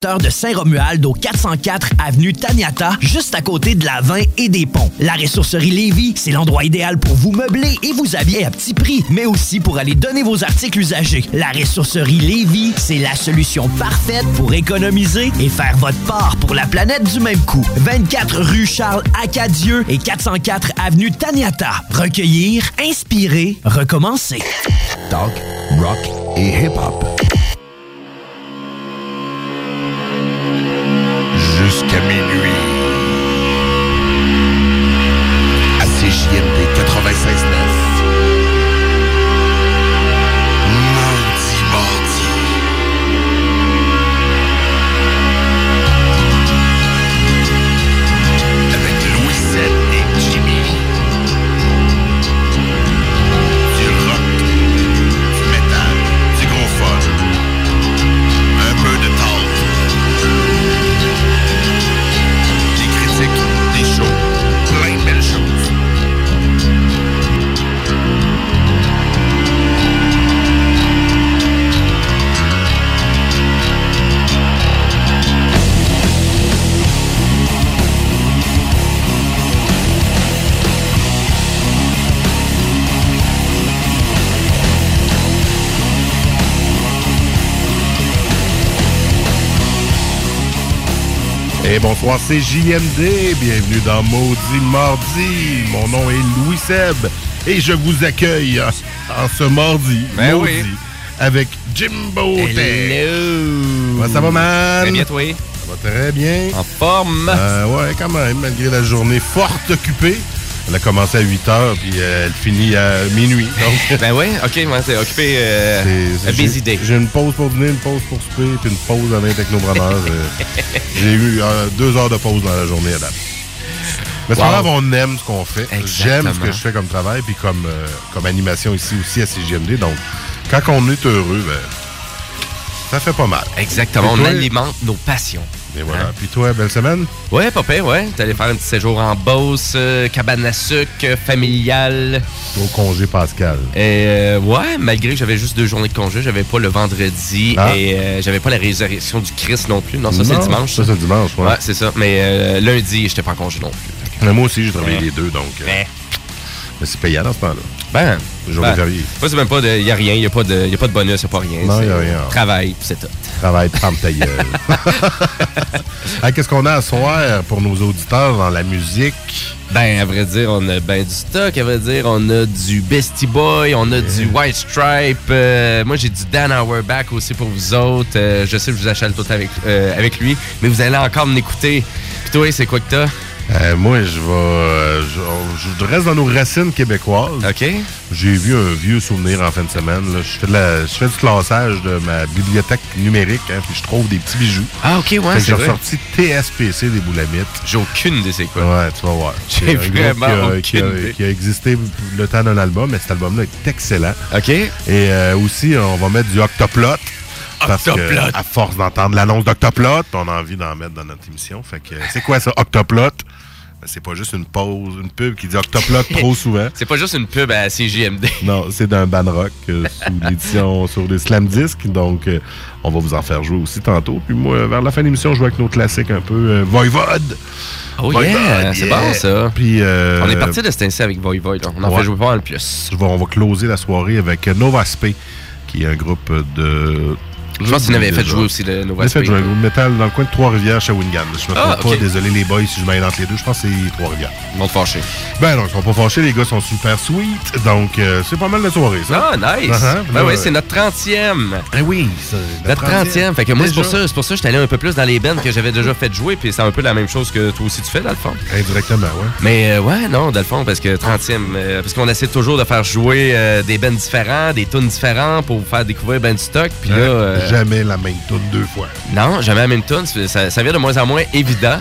de Saint-Romuald au 404 avenue Taniata, juste à côté de la 20 et des ponts. La ressourcerie Lévis, c'est l'endroit idéal pour vous meubler et vous habiller à petit prix, mais aussi pour aller donner vos articles usagés. La ressourcerie Lévis, c'est la solution parfaite pour économiser et faire votre part pour la planète du même coup. 24 rue Charles Acadieux et 404 avenue Taniata. Recueillir, inspirer, recommencer. Talk, rock et hip-hop. Et bonsoir, c'est JMD. Bienvenue dans Maudit Mardi. Mon nom est Louis Seb et je vous accueille en ce mardi. Ben maudit, oui. Avec Jimbo. Hello. ça va, man? Très bien, toi? Ça va très bien. En forme. Euh, ouais, quand même, malgré la journée forte occupée. Elle a commencé à 8 heures, puis euh, elle finit à minuit. Donc, ben oui, ok, moi, t'es occupé euh, c'est- à j'ai- des idées. J'ai une pause pour dîner, une pause pour souper, puis une pause avec Technopreneur. Euh, J'ai eu euh, deux heures de pause dans la journée à date. Mais c'est pas Wow. grave, on aime ce qu'on fait. J'aime ce que je fais comme travail, puis comme, euh, comme animation ici aussi à CGMD. Donc, quand on est heureux, ben, ça fait pas mal. Exactement, on toi? alimente nos passions. Et voilà. Hein? Puis toi, belle semaine? Ouais, papa, ouais. T'es allé faire un petit séjour en Beauce, euh, cabane à sucre, euh, familiale. Au congé Pascal. Et euh, ouais, malgré que j'avais juste deux journées de congé, j'avais pas le vendredi Ah. et euh, j'avais pas la résurrection du Christ non plus. Non, ça c'est dimanche. Ça, c'est dimanche, ouais. Ouais, c'est ça. Mais euh, lundi, j'étais pas en congé non plus. Mais moi aussi, j'ai travaillé Ouais. les deux, donc. Mais, mais c'est payant dans ce temps-là. ben, Jour ben, de férié. Moi, c'est même pas de. Y a rien, y a pas de, y a pas de bonus, y a pas rien. Non, y a rien. Travail, c'est tout. Travail, prendre ta gueule. Hey, Qu'est-ce qu'on a à soir pour nos auditeurs dans la musique? Ben, à vrai dire, on a ben du stock. À vrai dire, on a du Bestie Boy, on a du White Stripe. euh, moi, j'ai du Dan Auerbach aussi pour vous autres. Euh, je sais que je vous achète tout avec, euh, avec lui, mais vous allez encore m'écouter. Puis toi, c'est quoi que t'as? Euh, moi, je vais. euh, je, je reste dans nos racines québécoises. OK? J'ai vu un vieux souvenir en fin de semaine. là. Je, fais de la- je fais du classage de ma bibliothèque numérique, hein, puis je trouve des petits bijoux. Ah, OK, ouais, j'ai ressorti TSPC des boulamites. J'ai aucune idée c'est quoi. Ouais, tu vas voir. J'ai vraiment qui a, aucune qui, a, idée. qui a existé le temps d'un album, mais cet album-là est excellent. OK? Et euh, aussi, on va mettre du Octoplot. Parce que, à force d'entendre l'annonce d'Octoplot, on a envie d'en mettre dans notre émission. Fait que, c'est quoi ça, Octoplot? Ben, C'est pas juste une pause, une pub qui dit Octoplot trop souvent. C'est pas juste une pub à CJMD. Non, c'est d'un ban rock euh, sous l'édition sur des slam discs. Donc, euh, on va vous en faire jouer aussi tantôt. Puis moi, vers la fin de l'émission, je joue avec nos classiques un peu. Euh, Voivode. Oh Voivode, yeah, c'est yeah. bon ça. Puis, euh, On est parti de ainsi avec Voivod. là. On en ouais. fait jouer pas mal plus. je vais- on va closer la soirée avec euh, Nova Spé, qui est un groupe de. Je pense qu'il avait fait jouer aussi le Nova a fait Spring. jouer de métal dans le coin de Trois-Rivières, Shawinigan. Je me Ah, trompe pas, ok. désolé les boys si je mets entre les deux. Je pense que c'est Trois-Rivières. Ils vont te fâcher. Ben non, ils sont pas fâchés, les gars sont super sweet. Donc, euh, c'est pas mal la soirée, ça. Ah, nice! Uh-huh. Ben Ouais. oui, c'est notre 30e. Ben oui, ça, Notre 30e. Fait que moi, c'est pour ça, c'est pour ça que j'étais allé un peu plus dans les bands que j'avais déjà fait jouer, puis c'est un peu la même chose que toi aussi tu fais, dans le fond. Indirectement, ouais. Mais euh, ouais, non, dans le fond, parce que 30e, euh, parce qu'on essaie toujours de faire jouer des bands différents, des tunes différents pour vous faire découvrir ben du stock, puis là... Jamais la même tune deux fois. Non, jamais la même tune. Ça, ça vient de moins en moins évident.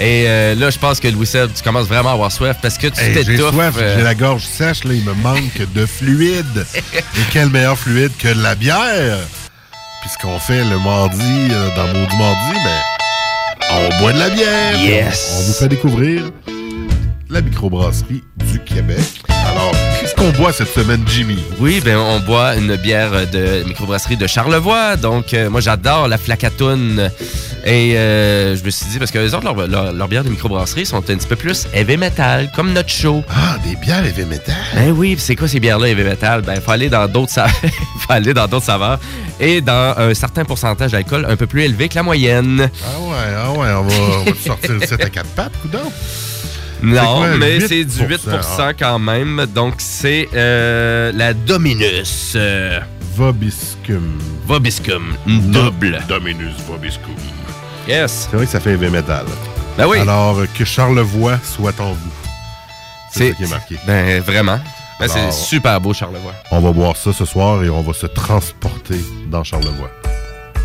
Et euh, là, je pense que Louis Seb, tu commences vraiment à avoir soif parce que tu Hey, j'ai t'étouffes. soif, euh, j'ai la gorge sèche, là, il me manque de fluide. Et quel meilleur fluide que de la bière? Puis ce qu'on fait le mardi, euh, dans Maudit Mardi, ben, on boit de la bière. Yes. On, on vous fait découvrir la microbrasserie du Québec. Qu'on boit cette semaine, Jimmy? Oui, ben on boit une bière de microbrasserie de Charlevoix. Donc, euh, moi, j'adore la flacatoune Et euh, je me suis dit, parce que les autres, leurs leur, leur bières de microbrasserie sont un petit peu plus heavy metal, comme notre show. Ah, des bières heavy metal? Ben oui, c'est quoi ces bières-là heavy metal? Ben, il faut aller dans d'autres saveurs. faut aller dans d'autres saveurs. Et dans un certain pourcentage d'alcool un peu plus élevé que la moyenne. Ah ouais, ah ouais, on va, on va sortir le 7 à 4 pattes. Non, quoi, mais 8%, c'est du 8 ah. quand même. Donc, c'est euh, la Dominus. euh, Vobiscum. Vobiscum. Double. Dominus Vobiscum. Yes. C'est vrai que ça fait heavy metal. Ben oui. Alors, euh, que Charlevoix soit en vous. C'est ça qui est marqué. Ben, vraiment. Ben, c'est super beau, Charlevoix. On va boire ça ce soir et on va se transporter dans Charlevoix.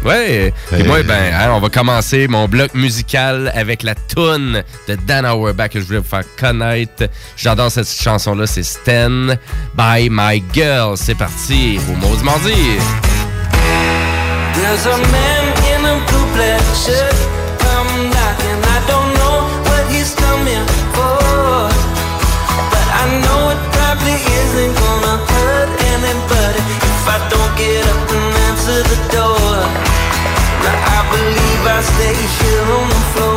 Ouais. Et Euh, moi, ben, hein, on va commencer mon bloc musical avec la toune de Dan Auerbach que je voulais vous faire connaître. J'adore cette chanson-là, c'est Stand by My Girl. C'est parti au Maudit Mardi. There's a man in a blue black shirt believe I stay here on the floor.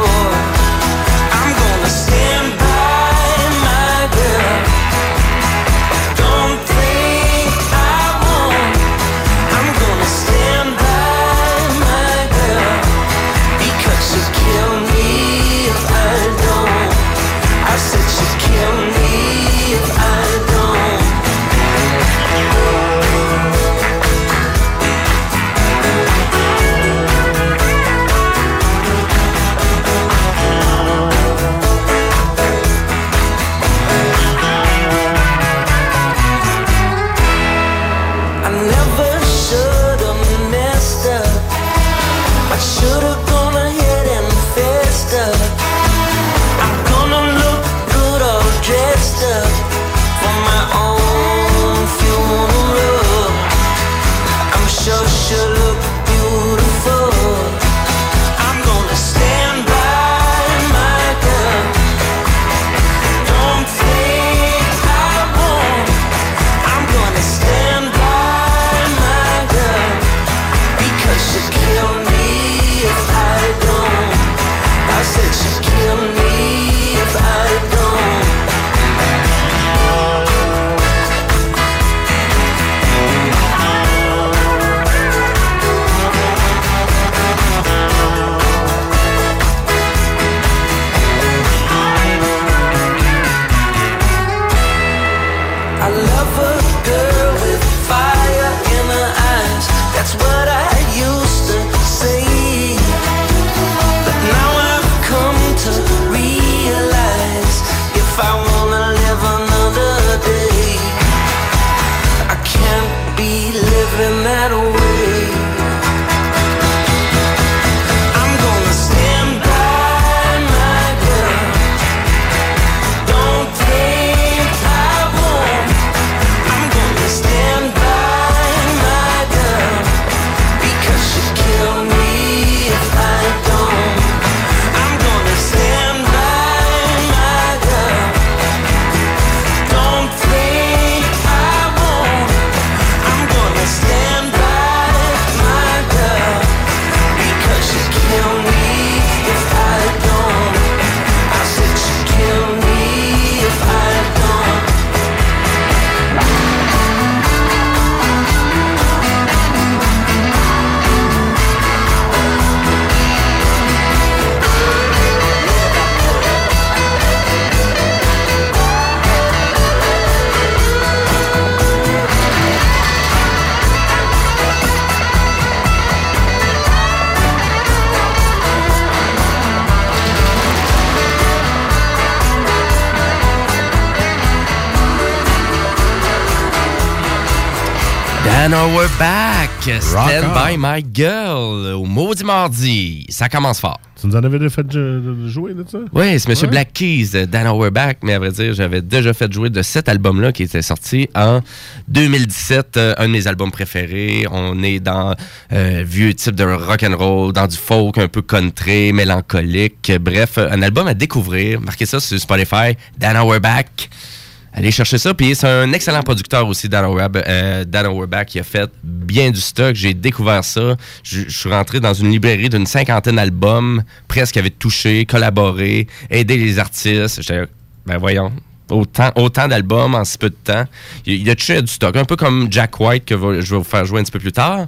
Stand on. by My Girl au Maudit Mardi. Ça commence fort. Tu nous en avais déjà fait jouer de ça? Oui, c'est Monsieur Ouais. Black Keys, de Dan Auerbach, mais à vrai dire, j'avais déjà fait jouer de cet album-là qui était sorti en 2017, euh, un de mes albums préférés. On est dans euh, vieux type de rock and roll, dans du folk un peu country, mélancolique. Bref, un album à découvrir. Marquez ça sur Spotify, Dan Auerbach. Allez chercher ça. Puis c'est un excellent producteur aussi, Dan, Auerbach, euh, qui a fait bien du stock. J'ai découvert ça. Je suis rentré dans une librairie d'une cinquantaine d'albums, presque avait touché, collaboré, aidé les artistes. J'étais, ben voyons. Autant, d'albums en si peu de temps. Il, a touché du stock. Un peu comme Jack White, que je vais vous faire jouer un petit peu plus tard.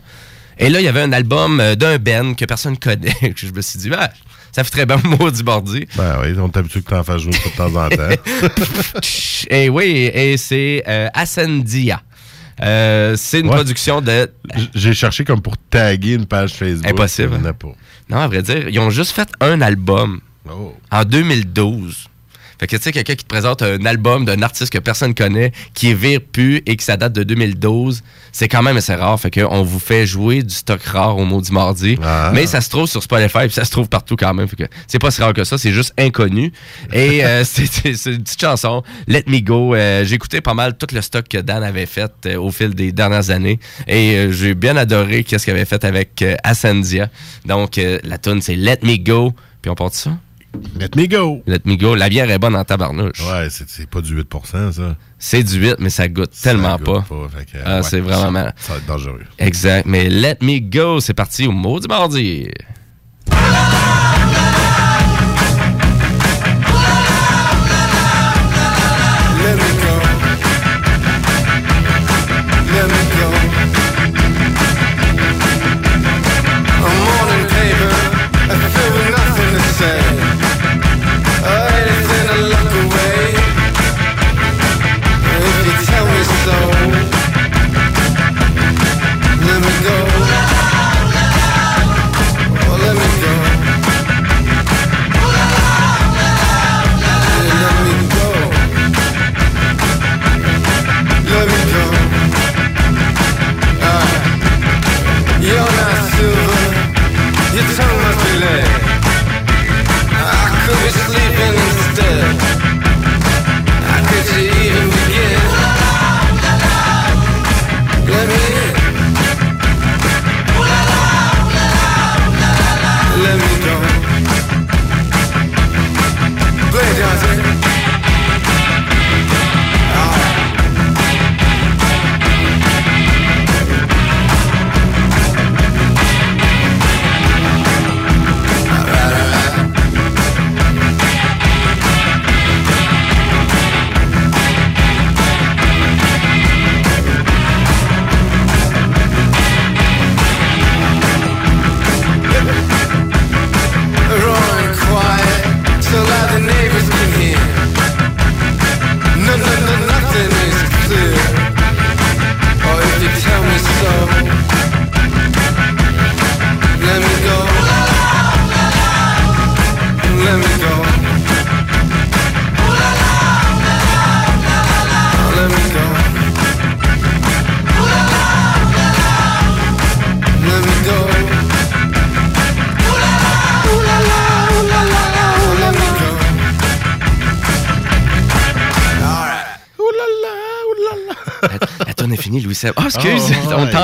Et là, il y avait un album euh, d'un Ben que personne connaît. je me suis dit, ben, ça fait très bien mot du bordi. Ben oui, on est habitué que t'en fasses jouer de temps en temps. Et oui, et c'est euh, Ascendia. Euh, c'est une Ouais. production de. J'ai cherché comme pour taguer une page Facebook. Impossible. Pas. Non, à vrai dire, ils ont juste fait un album Oh. en 2012. Fait que tu sais, quelqu'un qui te présente un album d'un artiste que personne connaît, qui est vire plus et que ça date de 2012, c'est quand même assez rare. Fait qu'on vous fait jouer du stock rare au Maudit Mardi. Ah. Mais ça se trouve sur Spotify puis ça se trouve partout quand même. Fait que c'est pas si rare que ça, c'est juste inconnu. Et euh, c'est c'est- c'est une petite chanson, Let Me Go. Euh, j'ai écouté pas mal tout le stock que Dan avait fait euh, au fil des dernières années. Et euh, j'ai bien adoré qu'est-ce qu'il avait fait avec euh, Ascendia. Donc, euh, la tune c'est Let Me Go. Puis on part de ça? Let me go. Let me go. La bière est bonne en tabarnouche. Ouais, c'est pas du 8% ça. C'est du 8, mais ça goûte tellement goûte pas. que, Ah, c'est vraiment ça- mal. Ça va être dangereux. Exact. Mais Let Me Go, c'est parti au mot du mardi.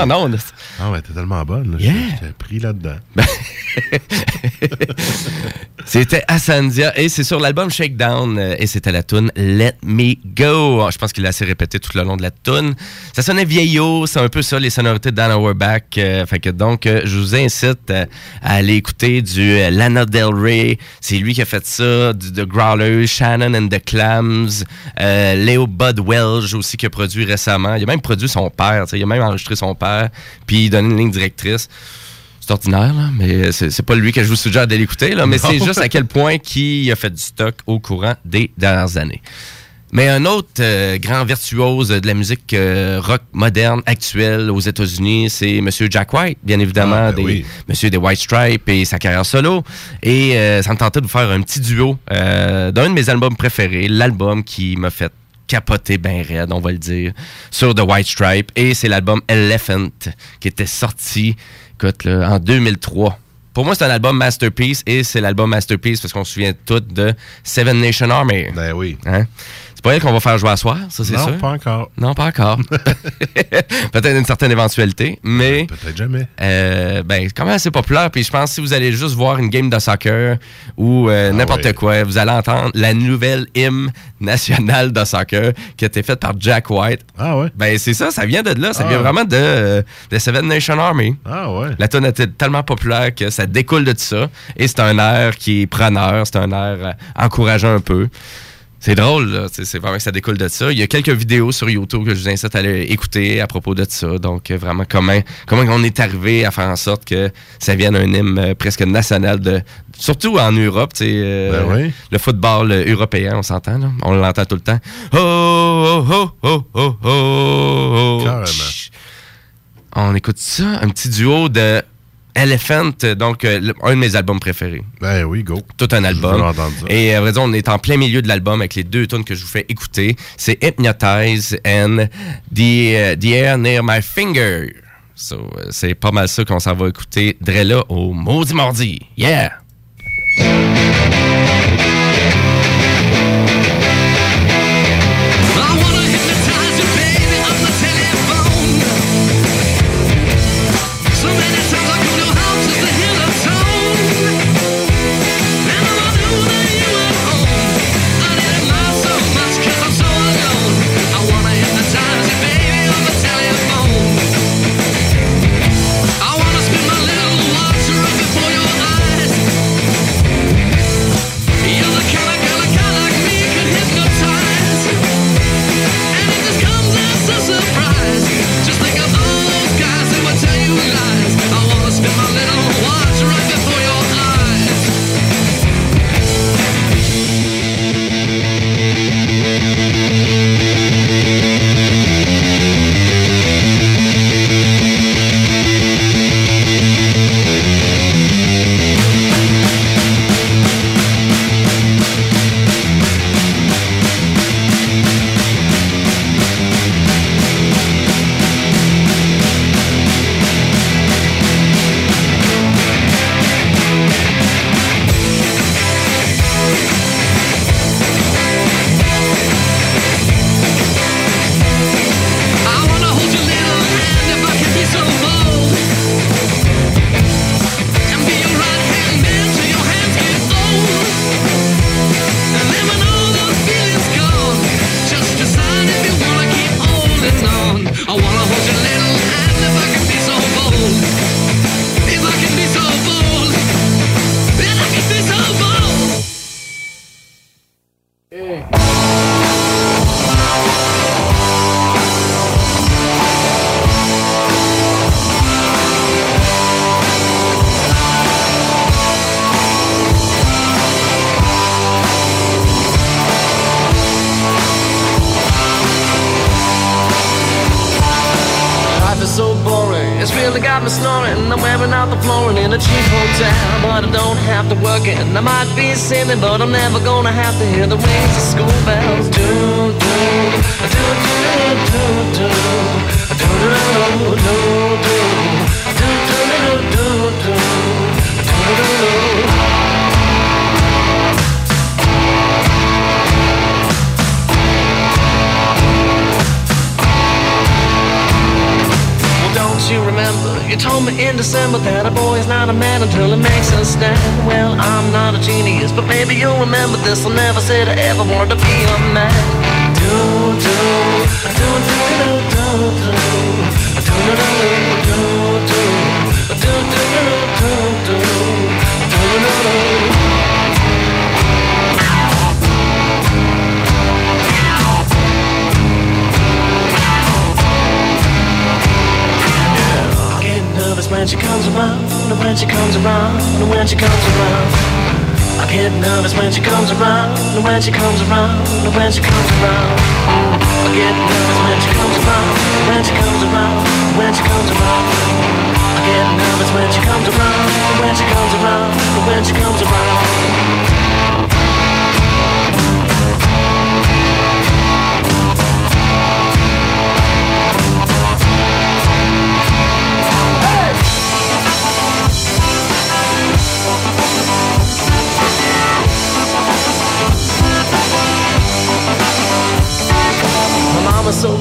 En onde. Ah ouais, t'es tellement bonne. Là. Yeah. J'étais pris là-dedans. C'était Ascendia et c'est sur l'album Shakedown euh, et c'était la tune Let Me Go. Ah, Je pense qu'il l'a assez répété tout le long de la tune. Ça sonnait vieillot, c'est un peu ça les sonorités de Dan Auerbach. euh, fait que donc euh, je vous incite euh, à aller écouter du Lana Del Rey. C'est lui qui a fait ça, du The Growlers, Shannon and the Clams, Léo Bud Welch aussi qui a produit récemment. Il a même produit son père, il a même enregistré son père, puis il donne une ligne directrice c'est ordinaire, là, mais c'est pas lui que je vous suggère d'aller écouter, là, mais c'est juste à quel point qui a fait du stock au courant des dernières années. Mais un autre euh, grand virtuose de la musique euh, rock moderne actuelle aux États-Unis, c'est Monsieur Jack White, bien évidemment, Ah, ben des, oui. Monsieur des White Stripes et sa carrière solo. Et euh, ça me tentait de vous faire un petit duo d'un de mes albums préférés, l'album qui m'a fait capoter ben raide, on va le dire, sur The White Stripe. Et c'est l'album Elephant qui était sorti, écoute, là, en 2003. Pour moi, c'est un album masterpiece et c'est l'album masterpiece parce qu'on se souvient tous de Seven Nation Army. Ben oui. Hein? C'est pas elle qu'on va faire jouer à soir, ça c'est non, sûr? pas encore. Non, pas encore. Peut-être une certaine éventualité, mais Peut-être jamais. euh, ben, c'est quand même assez populaire. Puis je pense que si vous allez juste voir une game de soccer ou euh, n'importe ouais. quoi, vous allez entendre la nouvelle hymne nationale de soccer qui a été faite par Jack White. Ah ouais? Ben, c'est ça, ça vient de là. Ça Ah. vient vraiment de, euh, de Seven Nation Army. Ah ouais. La tune était tellement populaire que ça découle de tout ça. Et c'est un air qui est preneur, c'est un air euh, encourageant un peu. C'est drôle, là. C'est vraiment que ça découle de ça. Il y a quelques vidéos sur YouTube que je vous incite à aller écouter à propos de ça. Donc, euh, vraiment, comment, comment on est arrivé à faire en sorte que ça vienne un hymne euh, presque national, de, surtout en Europe. euh, Ben oui. Le football européen, on s'entend, là. On l'entend tout le temps. Oh, oh, oh, oh, oh, oh. Carrément. Chut. On écoute ça, un petit duo de Elephant, donc euh, un de mes albums préférés. Ben oui, go. Tout un album. ça. Et à vrai dire, on est en plein milieu de l'album avec les deux tunes que je vous fais écouter. C'est Hypnotize and The, euh, The Air Near My Finger. So, euh, c'est pas mal ça qu'on s'en va écouter Drella au Maudit Mardi. Yeah! Get nervous when she comes around, when she comes around, when she comes around. I get nervous when she comes around, when she comes around, when she comes around. I get nervous when she comes around, when she comes around, when she comes around.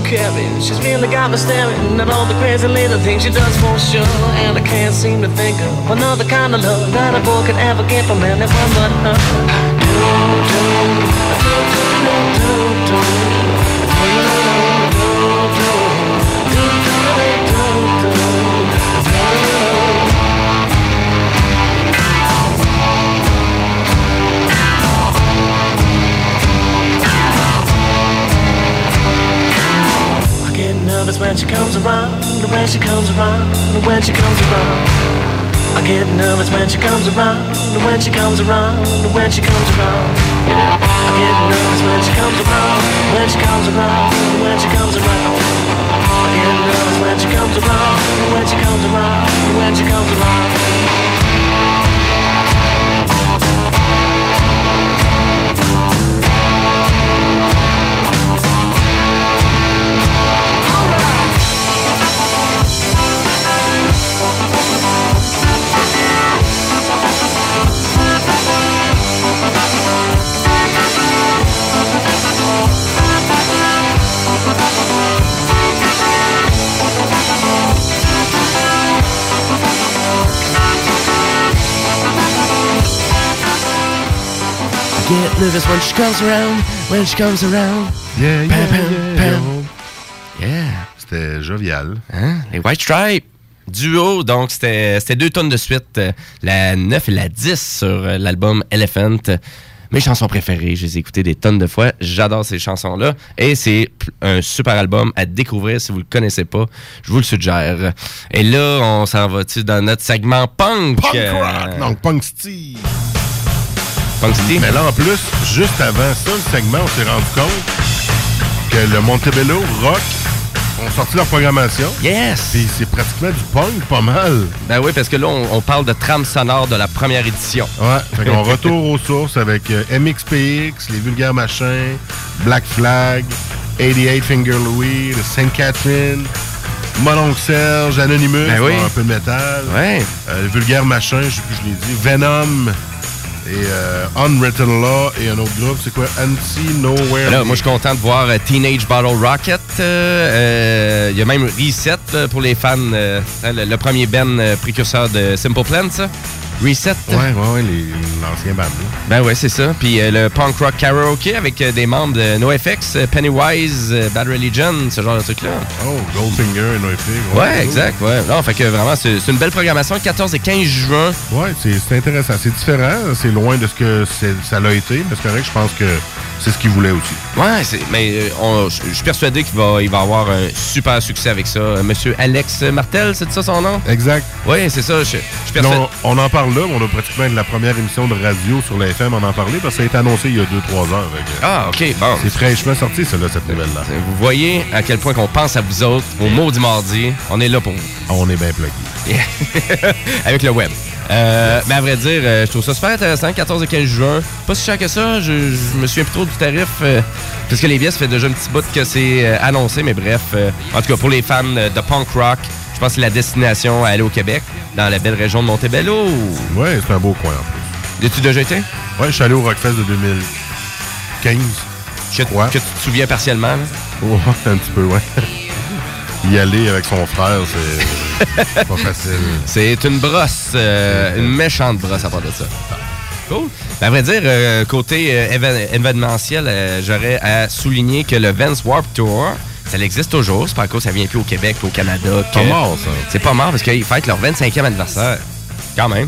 Caring. She's really got me staring at all the crazy little things she does for sure. And I can't seem to think of another kind of love that a boy could ever get from anyone but her. Do, do, do, do, do, do, when she comes around, when she comes around, when she comes around. I get nervous when she comes around, when she comes around, when she comes around. I get nervous when she comes around, when she comes around, when she comes around. I get nervous when she comes around, when she comes around, when she comes around. Nervous when she comes around, when she comes around. Yeah, yeah, Pam, pam, yeah, pam. yeah. Yeah. C'était jovial. Hein? Les White Stripes. Duo, donc c'était deux tonnes de suite. euh, La 9 et la 10 sur euh, l'album Elephant. Mes chansons préférées, je les ai écoutées des tonnes de fois. J'adore ces chansons-là. Et c'est un super album à découvrir si vous le connaissez pas. Je vous le suggère. Et là, on s'en va dans notre segment punk? Punk euh, rock! Donc, Punk Steve. Punk. Mais là, en plus, juste avant ça, le segment, on s'est rendu compte que le Montebello Rock ont sorti leur programmation. Yes! Puis c'est pratiquement du punk, pas mal. Ben oui, parce que là, on, on parle de trame sonore de la première édition. Ouais, fait qu'on retourne aux sources avec euh, MXPX, les Vulgaires Machins, Black Flag, 88 Finger Louis, le Saint Catherine, Mononcle Serge, Anonymous, Ben oui. un peu de métal, Ouais. euh, les Vulgaires Machins, je sais plus, je l'ai dit, Venom, et euh, Unwritten Law, et un autre groupe, c'est quoi? Anti-Nowhere. Là, moi, je suis content de voir euh, Teenage Bottle Rocket. euh, euh, Il y a même Reset pour les fans. le, premier Ben précurseur de Simple Plan, ça. Reset. Ouais, ouais, ouais, les- l'ancien band. là. Ben ouais, c'est ça. Puis euh, le punk rock karaoke avec euh, des membres de NoFX, euh, Pennywise, euh, Bad Religion, ce genre de truc-là. Oh, Goldfinger et NoFX. Ouais, exact, ouais. Non, fait que vraiment, c'est une belle programmation. 14 et 15 juin. Ouais, c'est c'est intéressant. C'est différent. C'est loin de ce que ça l'a été, mais c'est correct. Je pense que c'est ce qu'ils voulaient aussi. Ouais, mais euh, on- je suis persuadé qu'il va, il va avoir un super succès avec ça. Euh, Monsieur Alex Martel, c'est ça son nom? Exact. Oui, c'est ça. Je, je suis persuadé. Non, on en parle là, on a pratiquement la première émission de radio sur la FM en en parler parce que ça a été annoncé il y a 2-3 heures. Ah, OK, bon. C'est fraîchement sorti, celle-là, cette nouvelle-là. Vous voyez à quel point qu'on pense à vous autres, au maudit mardi. On est là pour vous. On est bien plugué. Avec le web. Euh, mais à vrai dire, euh, je trouve ça super intéressant, 14 et 15 juin. Pas si cher que ça, je, je me souviens plus trop du tarif, euh, parce que les billets, ça fait déjà un petit bout que c'est euh, annoncé, mais bref. en tout cas, pour les fans de punk rock, je pense que c'est la destination à aller au Québec, dans la belle région de Montebello. Ouais, c'est un beau coin en plus. As-tu déjà été? Ouais, je suis allé au Rockfest de 2015. Que, que tu te souviens partiellement, là? Ouais, un petit peu, ouais. Y aller avec son frère, c'est pas facile. C'est une brosse, euh, une méchante brosse à part de ça. Cool. Ben, à vrai dire, euh, côté euh, événementiel, j'aurais à souligner que le Vans Warp Tour, ça existe toujours. C'est pas à cause que ça vient plus au Québec, au Canada. Pas que- mort, ça. C'est pas mort parce qu'ils fêtent leur 25e anniversaire. Quand même.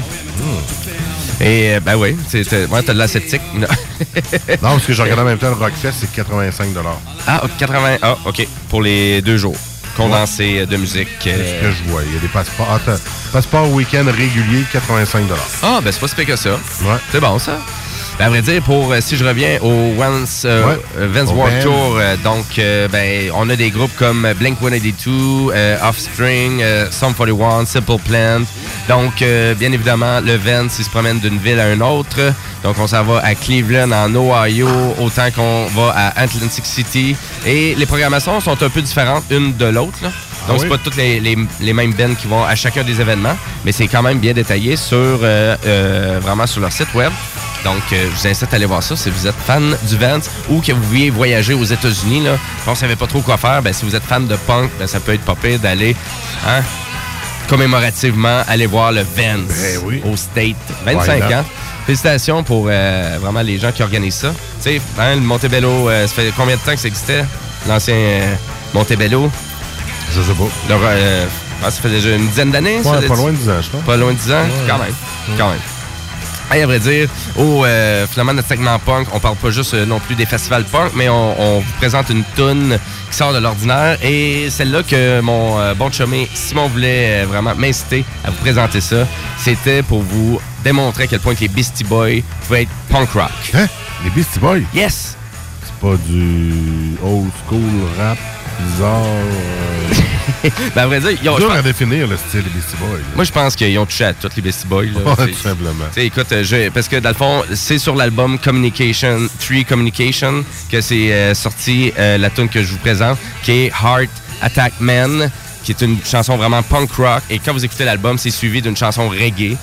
Et euh, ben oui, c'est, t'as- ouais, t'as de la sceptique. Non. Non, parce que je regarde en même temps, le Rockfest, c'est 85 ah, 80. Ah, OK. Pour les deux jours. Condensé de musique. C'est ce que je vois? Il y a des passeports. Attends, passeport week-end régulier, 85 Ah, ben c'est pas si que ça. Ouais. C'est bon, ça. Ben, à vrai dire, pour, euh, si je reviens au Vance, euh, Ouais. Vance. Tour, euh, donc, ben, on a des groupes comme Blink-182, euh, Offspring, Sum 41, Simple Plan. Donc, bien évidemment, le Vance, il se promène d'une ville à une autre. Donc, on s'en va à Cleveland, en Ohio, autant qu'on va à Atlantic City. Et les programmations sont un peu différentes une de l'autre, là. Donc, Ah c'est oui? pas toutes les, les- les mêmes bands qui vont à chacun des événements, mais c'est quand même bien détaillé sur euh, euh, vraiment sur leur site web. Donc, euh, je vous incite à aller voir ça si vous êtes fan du Vance ou que vous vouliez voyager aux États-Unis. Là, on ne savait pas trop quoi faire. Ben, si vous êtes fan de punk, ben, ça peut être pas pire d'aller hein, commémorativement aller voir le Vance Ben oui. au State. 25 Why not? ans. Félicitations pour euh, vraiment les gens qui organisent ça. Tu sais, hein, le Montebello, euh, ça fait combien de temps que ça existait? L'ancien Montebello? Je sais pas. Le, ah, ça fait déjà une dizaine d'années? ça, Ouais, pas loin de 10 ans, je pense. Pas loin de 10 ans? Quand même. Quand même. Hey, à vrai dire, au euh, finalement notre segment punk, on parle pas juste euh, non plus des festivals punk, mais on, on vous présente une toune qui sort de l'ordinaire et celle-là que mon euh, bon chumé Simon voulait euh, vraiment m'inciter à vous présenter ça, c'était pour vous démontrer à quel point que les Beastie Boys pouvaient être punk rock. Hein? Les Beastie Boys? Yes! C'est pas du old school rap bizarre. Ben à vrai dire, ils ont- dur à définir le style des Beastie Boys. moi je pense qu'ils ont touché à toutes les Beastie Boys. là. Ouais, tout simplement. Tu sais, écoute, euh, je- parce que dans le fond, c'est sur l'album Communication, 3 Communication, que c'est euh, sorti euh, la tune que je vous présente, qui est Heart Attack Man, qui est une chanson vraiment punk rock. Et quand vous écoutez l'album, c'est suivi d'une chanson reggae.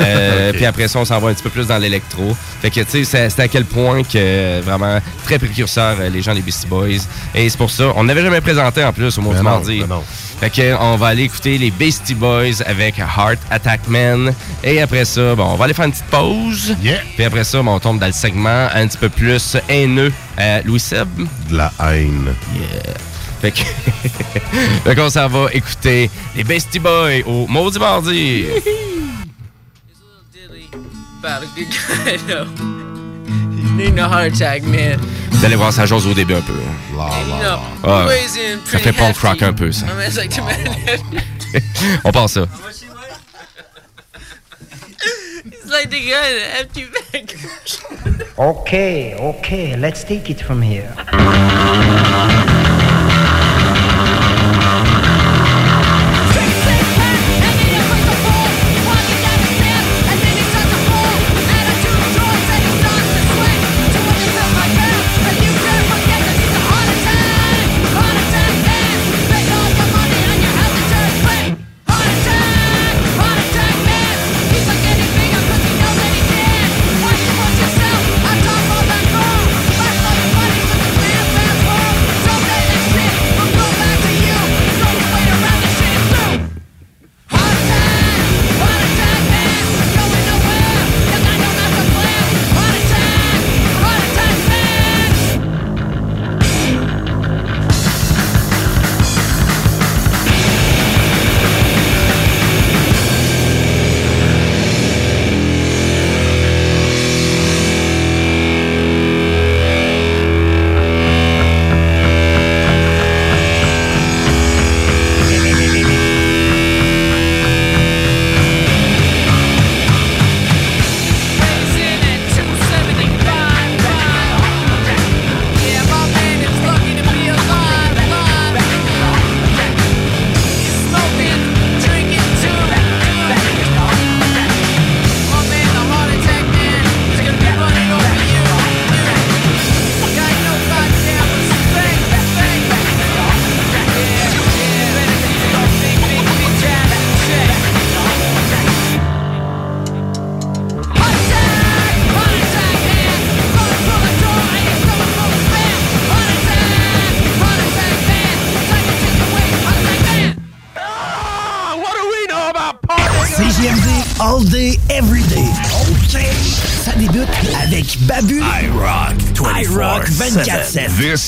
Euh. Puis après ça, on s'en va un petit peu plus dans l'électro. Fait que, tu sais, c'est- à quel point que vraiment très précurseur, euh, les gens des Beastie Boys. Et c'est pour ça, on n'avait jamais présenté en plus au mois Ben du non, mardi. ben non. Fait que on va aller écouter les Beastie Boys avec Heart Attack Man. Et après ça, bon, on va aller faire une petite pause. Yeah. Puis après ça, bon, on tombe dans le segment un petit peu plus haineux. Euh, Louis Seb. De la haine. Yeah. Fait que. fait qu'on s'en va écouter les Beastie Boys au Maudit Mardi. A need no heart attack, man. Vous allez voir, ça jose au début un peu. La, la, Ah, weighs in ça fait punk rock un peu, ça. It's man. on passe ça. He's like the guy empty bag. Okay, okay, let's take it from here.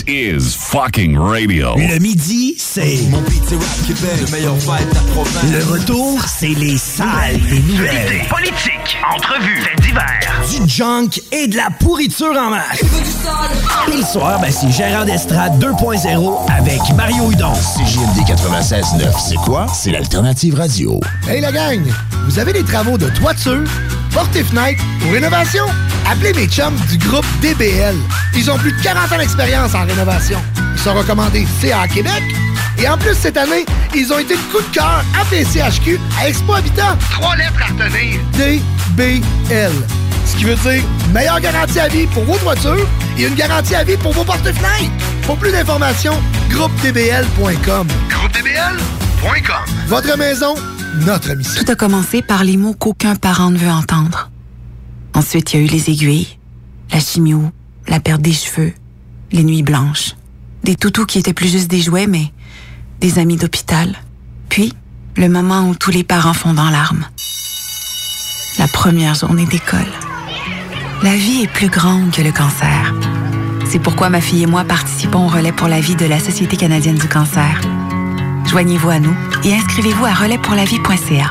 Is fucking radio. Le midi, c'est... Le retour, c'est les salles des nouvelles. Politique, entrevues, faits divers. Du junk et de la pourriture en masse. Et le soir, ben, c'est Gérard d'Estrade 2.0 avec Mario Hudon. CJMD 96.9, c'est quoi? C'est l'alternative radio. Hey la gang, vous avez des travaux de toiture, portes et fenêtres ou rénovation? Appelez mes chums du groupe DBL. Ils ont plus de 40 ans d'expérience en rénovation. Ils sont recommandés CA Québec. Et en plus, cette année, ils ont été de coup de cœur à PCHQ à Expo Habitat. Trois lettres à retenir. DBL. Ce qui veut dire meilleure garantie à vie pour vos toitures et une garantie à vie pour vos porte-fenêtres. Pour plus d'informations, groupedbl.com. GroupeDBL.com. Votre maison, notre mission. Tout a commencé par les mots qu'aucun parent ne veut entendre. Ensuite, il y a eu les aiguilles, la chimio, la perte des cheveux, les nuits blanches, des toutous qui étaient plus juste des jouets, mais des amis d'hôpital. Puis, le moment où tous les parents fondent en larmes. La première journée d'école. La vie est plus grande que le cancer. C'est pourquoi ma fille et moi participons au relais pour la vie de la Société canadienne du cancer. Joignez-vous à nous et inscrivez-vous à relaispourlavie.ca.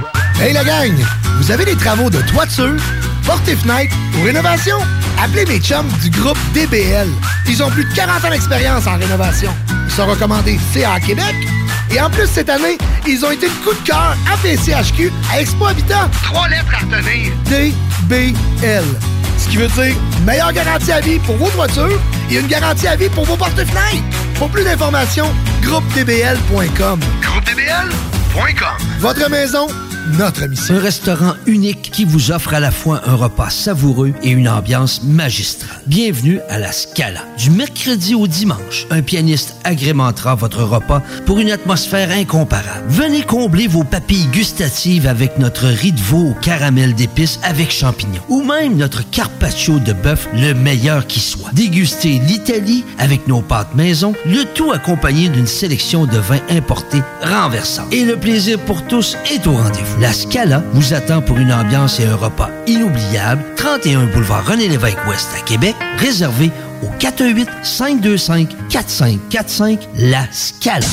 Hey la gang! Vous avez des travaux de toiture, porte et fenêtre ou rénovation? Appelez mes chums du groupe DBL. Ils ont plus de 40 ans d'expérience en rénovation. Ils sont recommandés CA Québec. Et en plus, cette année, ils ont été le coup de cœur à PCHQ à Expo Habitat. Trois lettres à retenir. DBL. Ce qui veut dire meilleure garantie à vie pour vos toitures et une garantie à vie pour vos porte-fenêtres. Pour plus d'informations, groupedbl.com. GroupeDBL.com. Votre maison, notre mission. Un restaurant unique qui vous offre à la fois un repas savoureux et une ambiance magistrale. Bienvenue à la Scala. Du mercredi au dimanche, un pianiste agrémentera votre repas pour une atmosphère incomparable. Venez combler vos papilles gustatives avec notre riz de veau au caramel d'épices avec champignons ou même notre carpaccio de bœuf le meilleur qui soit. Dégustez l'Italie avec nos pâtes maison, le tout accompagné d'une sélection de vins importés renversants. Et le plaisir pour tous est au rendez-vous. La Scala vous attend pour une ambiance et un repas inoubliables. 31 boulevard René-Lévesque Ouest à Québec, réservé au 418-525-4545, La Scala.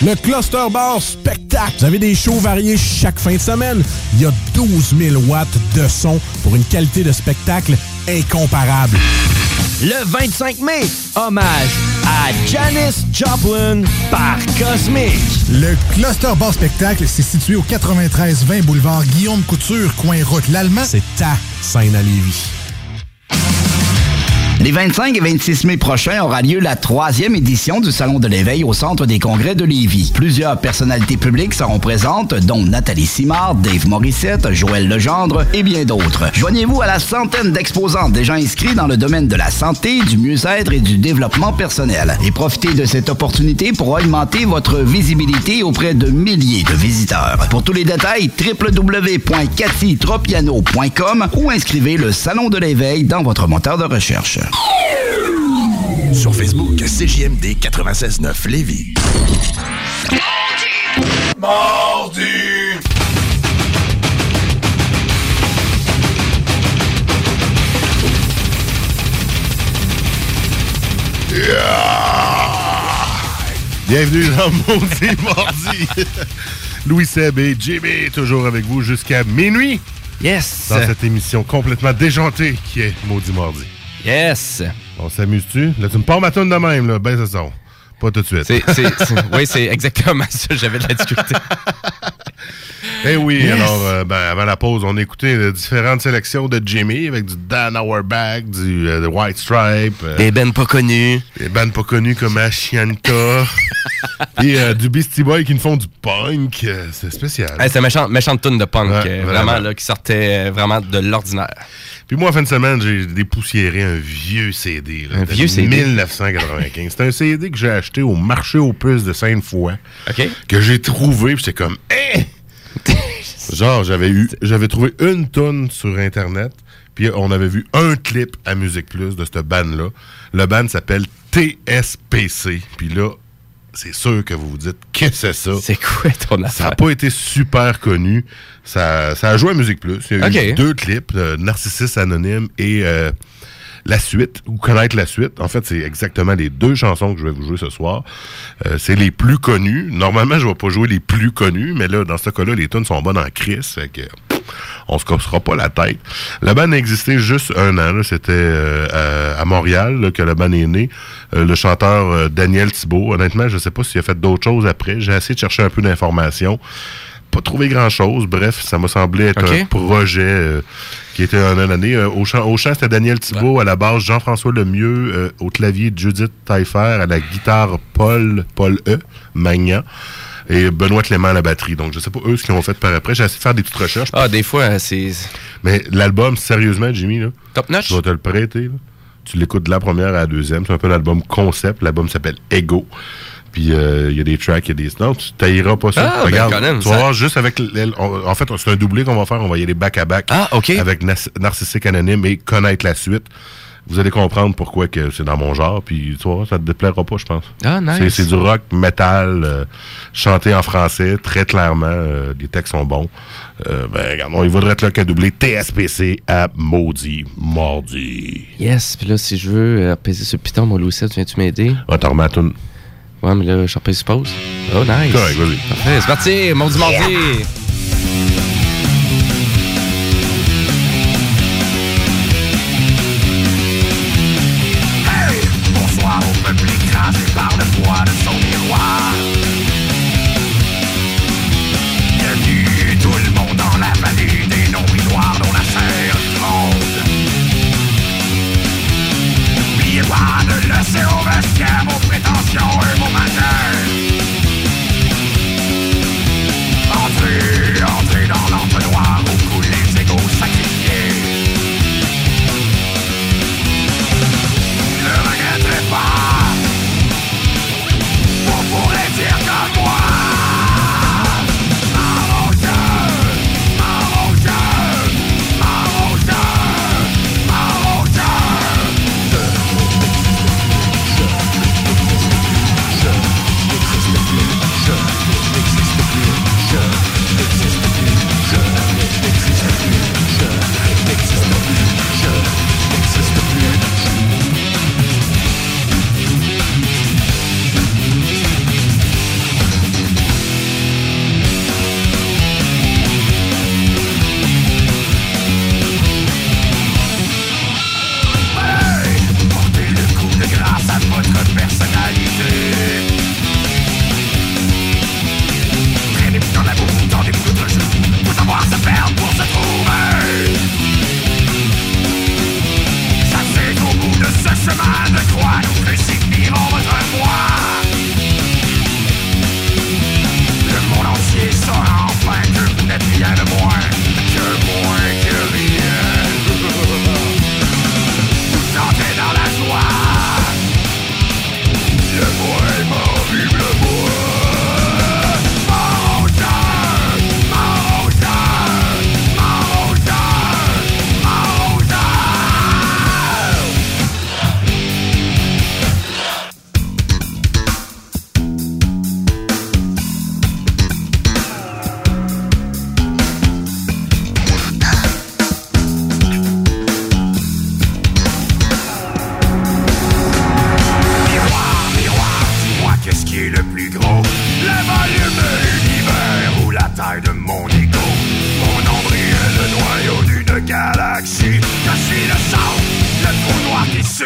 Le Cluster Bar Spectacle. Vous avez des shows variés chaque fin de semaine. Il y a 12 000 watts de son pour une qualité de spectacle incomparable. Le 25 mai, hommage à Janis Joplin par Cosmic. Le Cluster Bar Spectacle, c'est situé au 93-20 boulevard Guillaume Couture, coin route l'Allemand. C'est ta scène à Lévis. Les 25 et 26 mai prochains aura lieu la troisième édition du Salon de l'éveil au Centre des congrès de Lévis. Plusieurs personnalités publiques seront présentes, dont Nathalie Simard, Dave Morissette, Joël Legendre et bien d'autres. Joignez-vous à la centaine d'exposants déjà inscrits dans le domaine de la santé, du mieux-être et du développement personnel. Et profitez de cette opportunité pour augmenter votre visibilité auprès de milliers de visiteurs. Pour tous les détails, www.cathytropiano.com ou inscrivez le Salon de l'éveil dans votre moteur de recherche. Sur Facebook, CJMD 96.9 Lévis. Mardi! Bienvenue dans Maudit Mardi. Louis Seb et Jimmy, toujours avec vous jusqu'à minuit. Yes! Dans cette émission complètement déjantée qui est Maudit Mardi. Yes! On s'amuse-tu? Là, tu me pars ma tonne de même, là. Ben, ça. Pas tout de suite. Oui, c'est exactement ça. J'avais de la difficulté. Eh oui, Yes. alors, euh, ben, avant la pause, on a écouté euh, différentes sélections de Jimmy avec du Dan Auerbach, du euh, White Stripe. euh, Des bands pas connus. Des bands pas connus comme Ashianta. et du Beastie Boy qui nous font du punk. c'est spécial. Hey, c'est méchant, méchante tune de punk, Ouais, vraiment. vraiment, là, qui sortait vraiment de l'ordinaire. Puis moi, en fin de semaine, j'ai dépoussiéré un vieux CD. là, Un vieux CD? 1995. C'est un CD que j'ai acheté au marché aux puces de Sainte-Foy. Que j'ai trouvé, puis j'étais comme... Hein? Genre, j'avais eu, j'avais trouvé une tonne sur Internet, puis on avait vu un clip à Musique Plus de cette band-là. Le band s'appelle TSPC. Puis là, c'est sûr que vous vous dites, qu'est-ce que c'est ça? C'est quoi ton Ça affaire? n'a pas été super connu. Ça, ça a joué à Musique Plus. Il y a eu deux clips, euh, Narcissiste Anonyme et euh, la suite, ou connaître la suite. En fait, c'est exactement les deux chansons que je vais vous jouer ce soir. Euh, c'est les plus connues. Normalement, je vais pas jouer les plus connues, mais là, dans ce cas-là, les tunes sont bonnes en crise. Fait que on se cassera pas la tête. Le band a existé juste un an. C'était euh, à, à Montréal là, que le band est né. Euh, le chanteur euh, Daniel Thibault. Honnêtement, je sais pas s'il a fait d'autres choses après. J'ai essayé de chercher un peu d'informations. pas trouvé grand-chose. Bref, ça m'a semblé être un projet euh, qui était en une année. Euh, au chant, au chant, c'était Daniel Thibault. À la base, Jean-François Lemieux. euh, au clavier, Judith Taillefer. À la guitare, Paul, Paul E. Magnan. Et Benoît Clément à la batterie. Donc, je sais pas eux ce qu'ils ont fait par après. J'ai essayé de faire des petites recherches. Ah, des fois, c'est. Mais l'album, sérieusement, Jimmy, là, Top notch. je vais te le prêter. là. Tu l'écoutes de la première à la deuxième. C'est un peu l'album concept. L'album s'appelle Ego. Puis euh, il y a des tracks, il y a des... Non, tu tailleras pas ça. Ah, ben, Regarde, quand même, tu vas ça- voir juste avec... on- en fait, c'est un doublé qu'on va faire. On va y aller back-à-back. Ah, OK. Avec Narcissique Anonyme et connaître la suite. Vous allez comprendre pourquoi que c'est dans mon genre. Puis tu vois, ça te déplaira pas, je pense. Ah, nice. C'est- du rock, metal, euh, chanté en français, très clairement. euh, les textes sont bons. Euh, ben, regarde, y vaudrait là qu'un doublé TSPC à maudit mardi. Yes, puis là, si je veux apaiser ce piton, mon Louis, viens-tu m'aider? On t'en remets à toune. Ouais, mais là, je repèse pause. Oh, nice. Correct, vas-y. Parfait, c'est parti, mardi, mardi.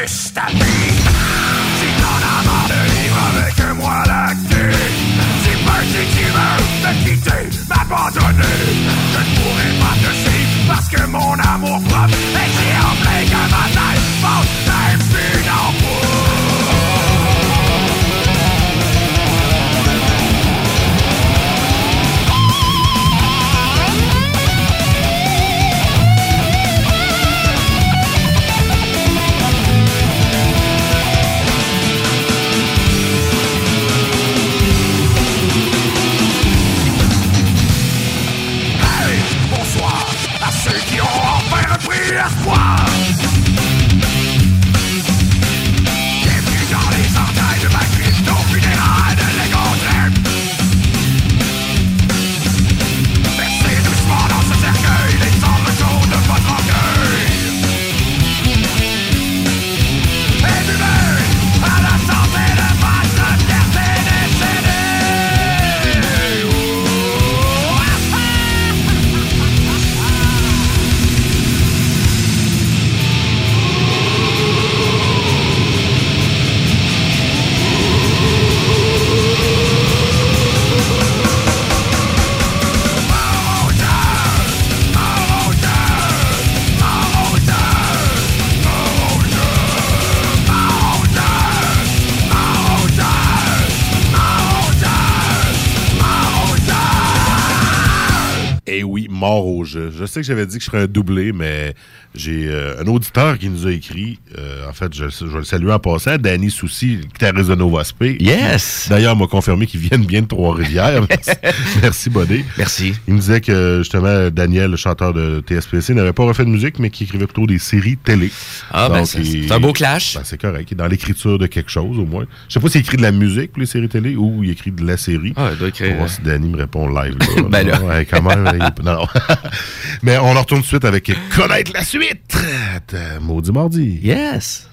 Si t'en as marre de vivre avec moi lacté Si peur si tu veux me quitter, m'abandonner Je ne pourrai pas te suivre parce que mon amour propre est si rempli que ma taille jeu. Je sais que j'avais dit que je ferais un doublé, mais j'ai euh, un auditeur qui nous a écrit. euh, en fait, je, je vais le saluer en passant. Danny Soucy, guitariste de Nova Spé. Yes! D'ailleurs, il m'a confirmé qu'ils viennent bien de Trois-Rivières. Merci, Merci, Bodé. Merci. Il me disait que, justement, Daniel, le chanteur de TSPC, n'avait pas refait de musique, mais qu'il écrivait plutôt des séries télé. Ah, ben, Donc, c'est- un beau clash. Ben, c'est correct. Il est dans l'écriture de quelque chose, au moins. Je sais pas s'il écrit de la musique pour les séries télé ou il écrit de la série. Ah, il doit écrire, Pour voir euh, si Danny me répond live. Là. Ben là. Ouais, quand même. il- non. Mais on en retourne tout de suite avec Connaître la suite. Maudit Mardi. Yes.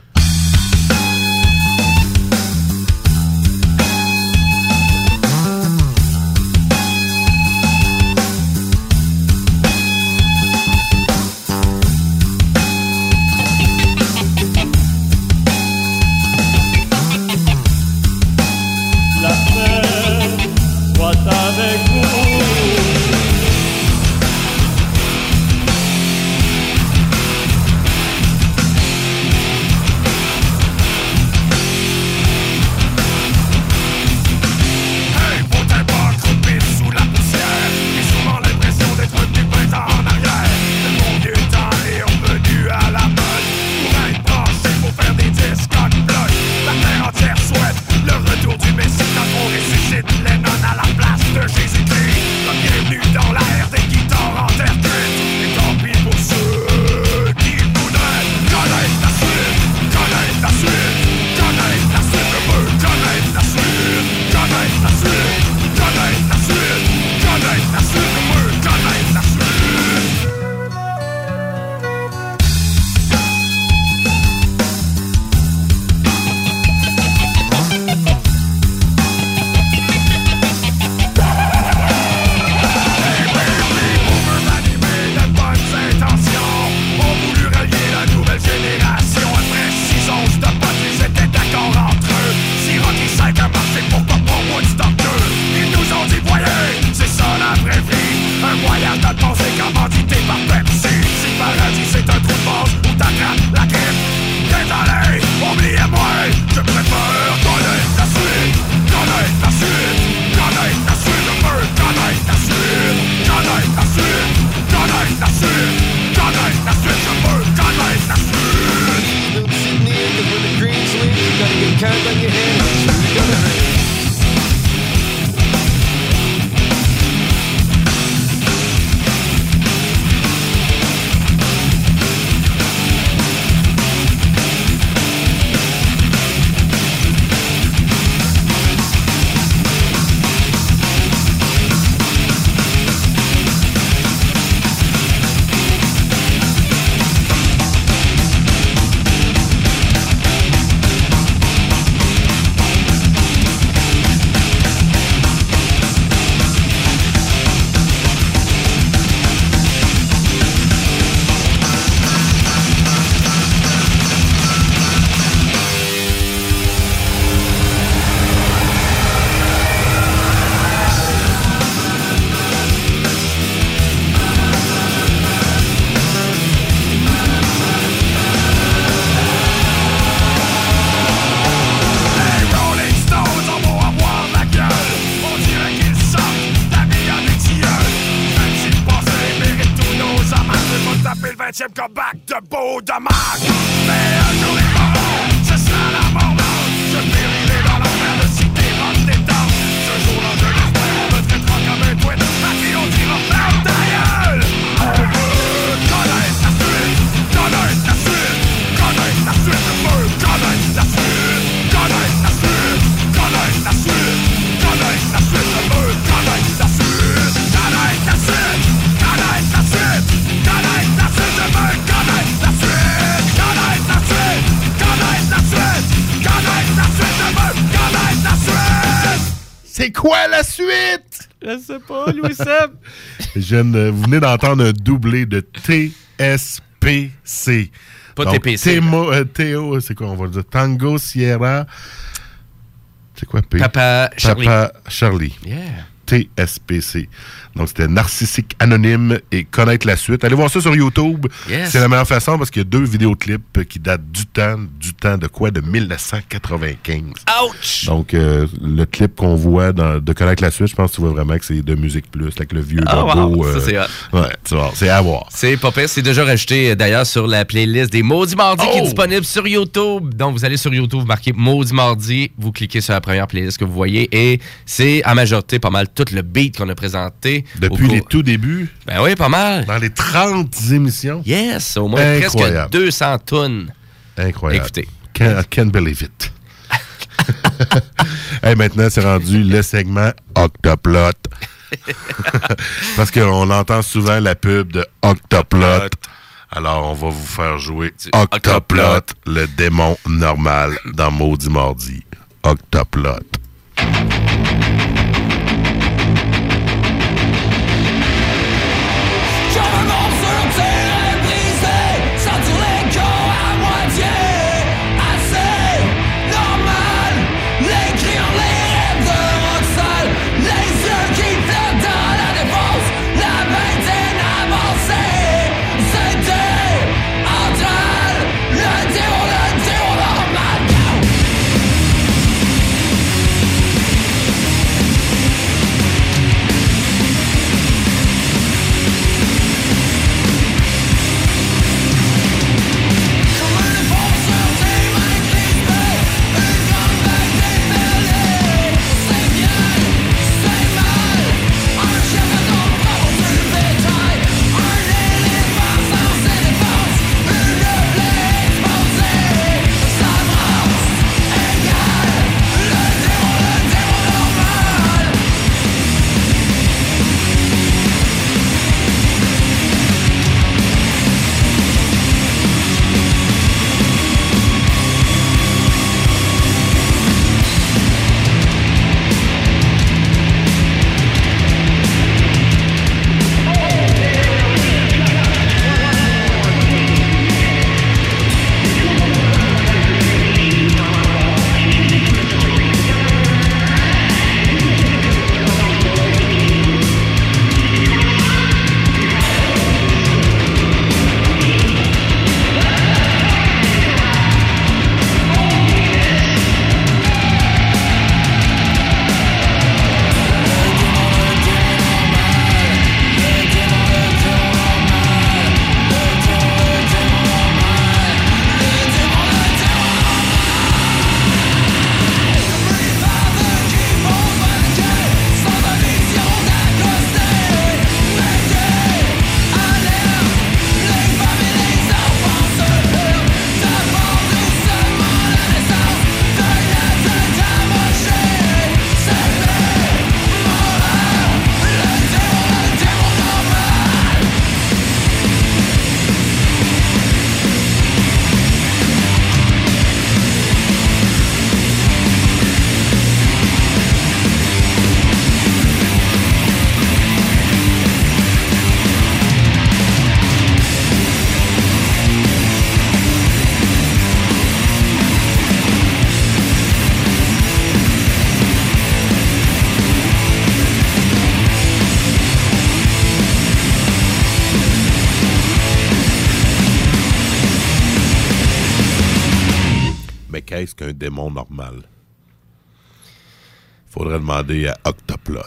Le 20 e comeback de beau dommage. C'est quoi la suite? Je sais pas, Louis Seb. Je viens de- vous venez d'entendre un doublé de TSPC. Pas Donc, TPC. Thémo- euh, Théo, c'est quoi, on va le dire? Tango Sierra. C'est quoi, P? Papa Charlie. Papa Charlie. Yeah. TSPC. Donc, c'était Narcissique Anonyme et connaître la suite. Allez voir ça sur YouTube. Yes. C'est la meilleure façon parce qu'il y a deux vidéoclips qui datent du temps, du temps de quoi? De 1995. Ouch! Donc, euh, le clip qu'on voit dans, de connaître la suite, je pense que tu vois vraiment que c'est de Musique Plus, avec le vieux logo. wow. Ça, euh, c'est. Ouais, c'est à voir. C'est pas pire. C'est déjà rajouté euh, d'ailleurs sur la playlist des Maudits Mardi qui est Oh! disponible sur YouTube. Donc vous allez sur YouTube, vous marquez Maudits Mardi, vous cliquez sur la première playlist que vous voyez et c'est à majorité pas mal tout le beat qu'on a présenté. Depuis les tout débuts? Ben oui, pas mal. Dans les 30 émissions? Yes, au moins Incroyable. presque 200 tonnes. Incroyable. Écoutez. Can't, I can't believe it. hey, maintenant, c'est rendu le segment Octoplot. Parce qu'on entend souvent la pub de Octoplot. Alors, on va vous faire jouer Octoplot, le démon normal dans Maudit Mardi. Octoplot. Faudrait demander à Octoplot.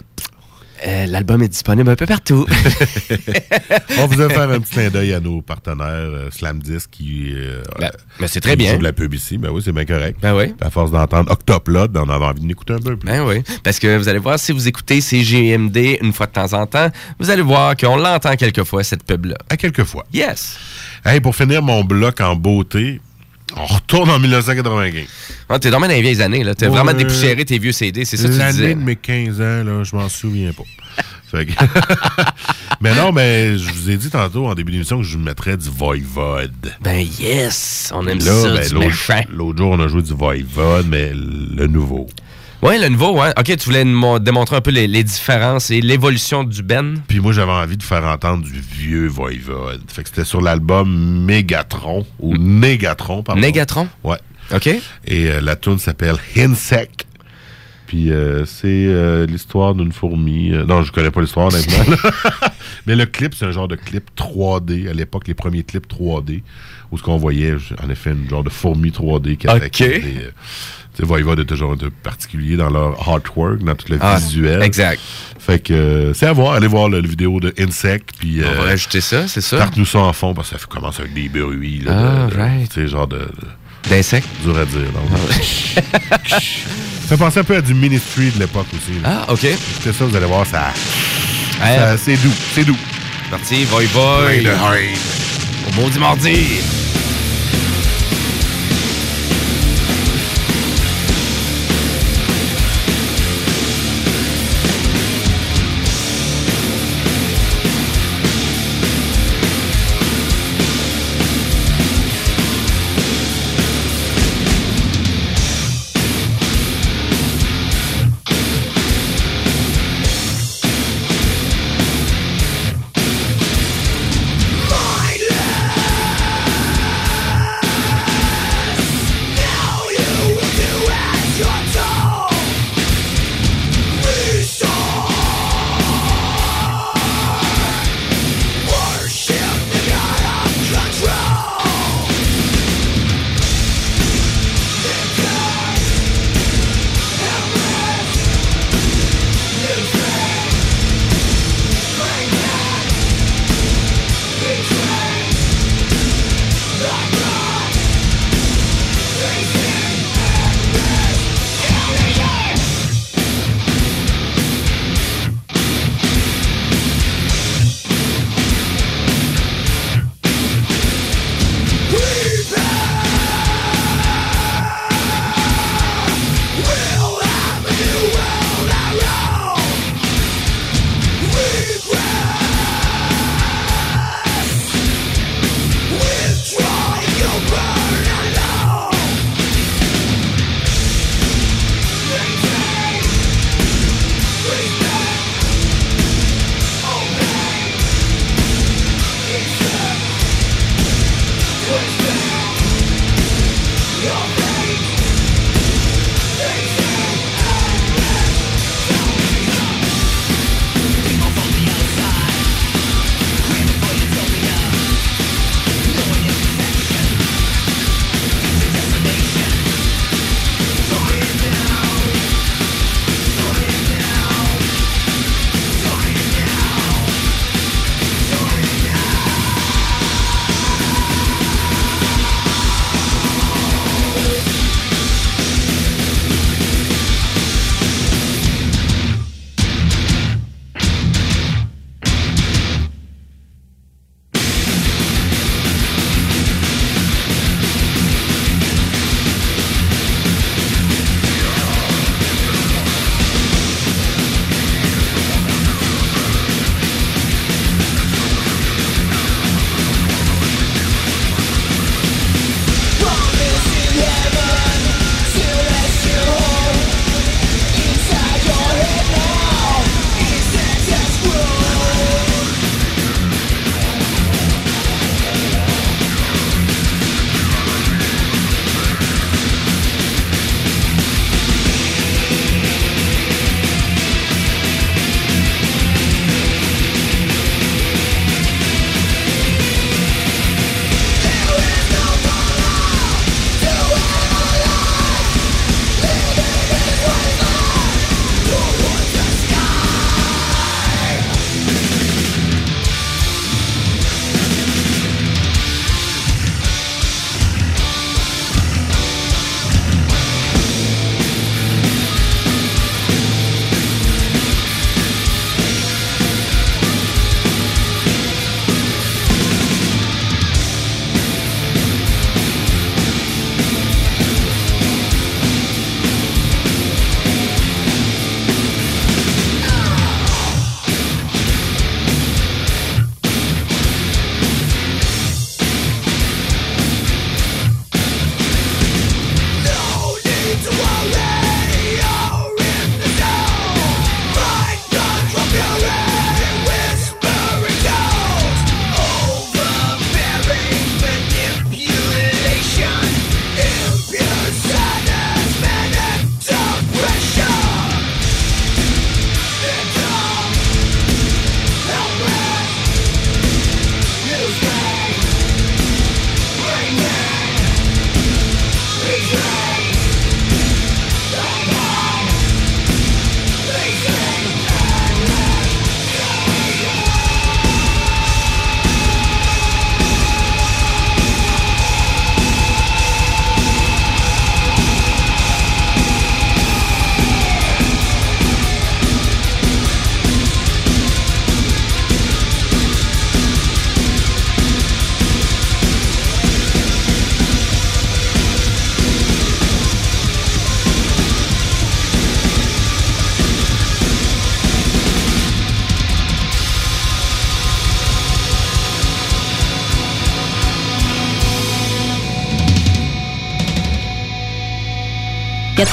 Euh, L'album est disponible un peu partout. On vous a fait un petit clin d'œil à nos partenaires euh, Slam Disc qui. euh, Ben, ben, c'est très bien. de la pub ici. Ben oui, c'est bien correct. Ben oui. À force d'entendre Octoplot, ben, on avait envie de l'écouter un peu plus. Ben oui. Parce que vous allez voir, si vous écoutez CGMD une fois de temps en temps, vous allez voir qu'on l'entend quelquefois, cette pub-là. À quelques fois. Yes. Hey, pour finir mon bloc en beauté, on retourne en 1995. Ah, T'es dormi dans les vieilles années, là. T'as Ouais. vraiment dépoussiéré tes vieux CD, c'est ça que tu L'année disais. de mes 15 ans, là, je m'en souviens pas. Que- mais non, mais je vous ai dit tantôt en début d'émission que je mettrais du Voivode. Ben yes, on aime Là, ça, ben. L'autre jour, on a joué du Voivode, mais le nouveau. Ouais, le nouveau, ouais. Ok, tu voulais nous démontrer un peu les, les différences et l'évolution du Ben. Puis moi, j'avais envie de faire entendre du vieux Voivode. Fait que c'était sur l'album Megatron, ou Négatron, pardon. Négatron? Ouais. OK. Et euh, la tune s'appelle Hinsec. Puis euh, c'est euh, l'histoire d'une fourmi. euh, non, je connais pas l'histoire, honnêtement. Mais le clip, c'est un genre de clip 3D. À l'époque, les premiers clips 3D, où ce qu'on voyait, en effet, une genre de fourmi 3D qui attaquait des... euh, tu sais, Voivod est toujours un peu particulier dans leur artwork, dans tout le Ah, visuel. exact. Fait que euh, c'est à voir. Allez voir le vidéo de Insect. Puis, On va euh, rajouter ça, c'est ça? Starte-nous ça en fond parce que ça commence avec des bruits. Là, Ah, de- de- right. Tu sais, genre de. D'insectes? Dur à dire. donc. ça fait penser un peu à du Ministry de l'époque aussi. là. Ah, OK. C'est ça, vous allez voir, ça. Ouais. ça- c'est doux. C'est doux. Parti, voy voy. De. Au maudit mardi.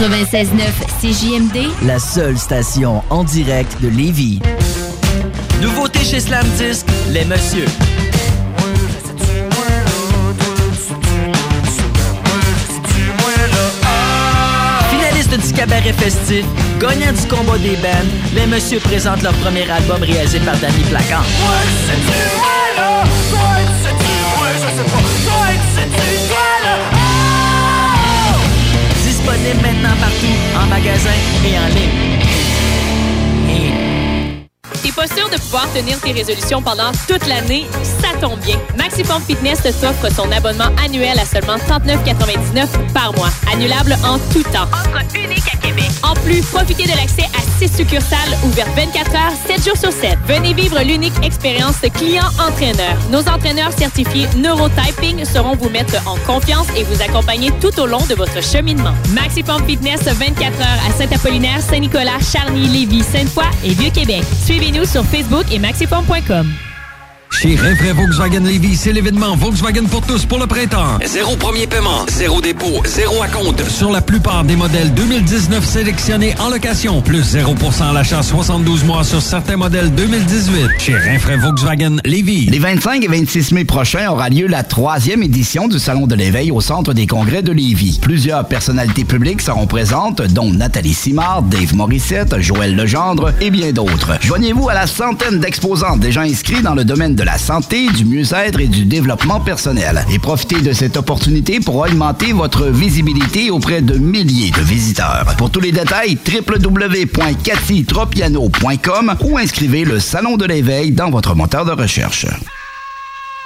96.9 CJMD, La seule station en direct de Lévis. Nouveauté chez Slam Disc, les messieurs. Finaliste du cabaret festif, gagnant du combat des bands, les messieurs présentent leur premier album réalisé par Danny Placard. Disponible maintenant partout, en magasin et en ligne. Pas sûr de pouvoir tenir tes résolutions pendant toute l'année? Ça tombe bien. Maximum Fitness te t'offre son abonnement annuel à seulement 39,99 par mois. Annulable en tout temps. Offre unique à Québec. En plus, profitez de l'accès à 6 succursales ouvertes 24 heures, 7 jours sur 7. Venez vivre l'unique expérience client-entraîneur. Nos entraîneurs certifiés Neurotyping sauront vous mettre en confiance et vous accompagner tout au long de votre cheminement. Maximum Fitness 24 heures à Saint-Apollinaire, Saint-Nicolas, Charny, Lévis, Sainte-Foy et Vieux-Québec. Suivez-nous sur Facebook et maximum.com. Chez Rinfraie Volkswagen Lévis, c'est l'événement Volkswagen pour tous pour le printemps. Zéro premier paiement, zéro dépôt, zéro à compte sur la plupart des modèles 2019 sélectionnés en location, plus 0% à l'achat 72 mois sur certains modèles 2018. Chez Rinfraie Volkswagen Lévis. Les 25 et 26 mai prochains aura lieu la troisième édition du Salon de l'éveil au Centre des congrès de Lévis. Plusieurs personnalités publiques seront présentes, dont Nathalie Simard, Dave Morissette, Joël Legendre et bien d'autres. Joignez-vous à la centaine d'exposants déjà inscrits dans le domaine de la santé, du mieux-être et du développement personnel. Et profitez de cette opportunité pour augmenter votre visibilité auprès de milliers de visiteurs. Pour tous les détails, www.cathytropiano.com ou inscrivez le Salon de l'éveil dans votre moteur de recherche.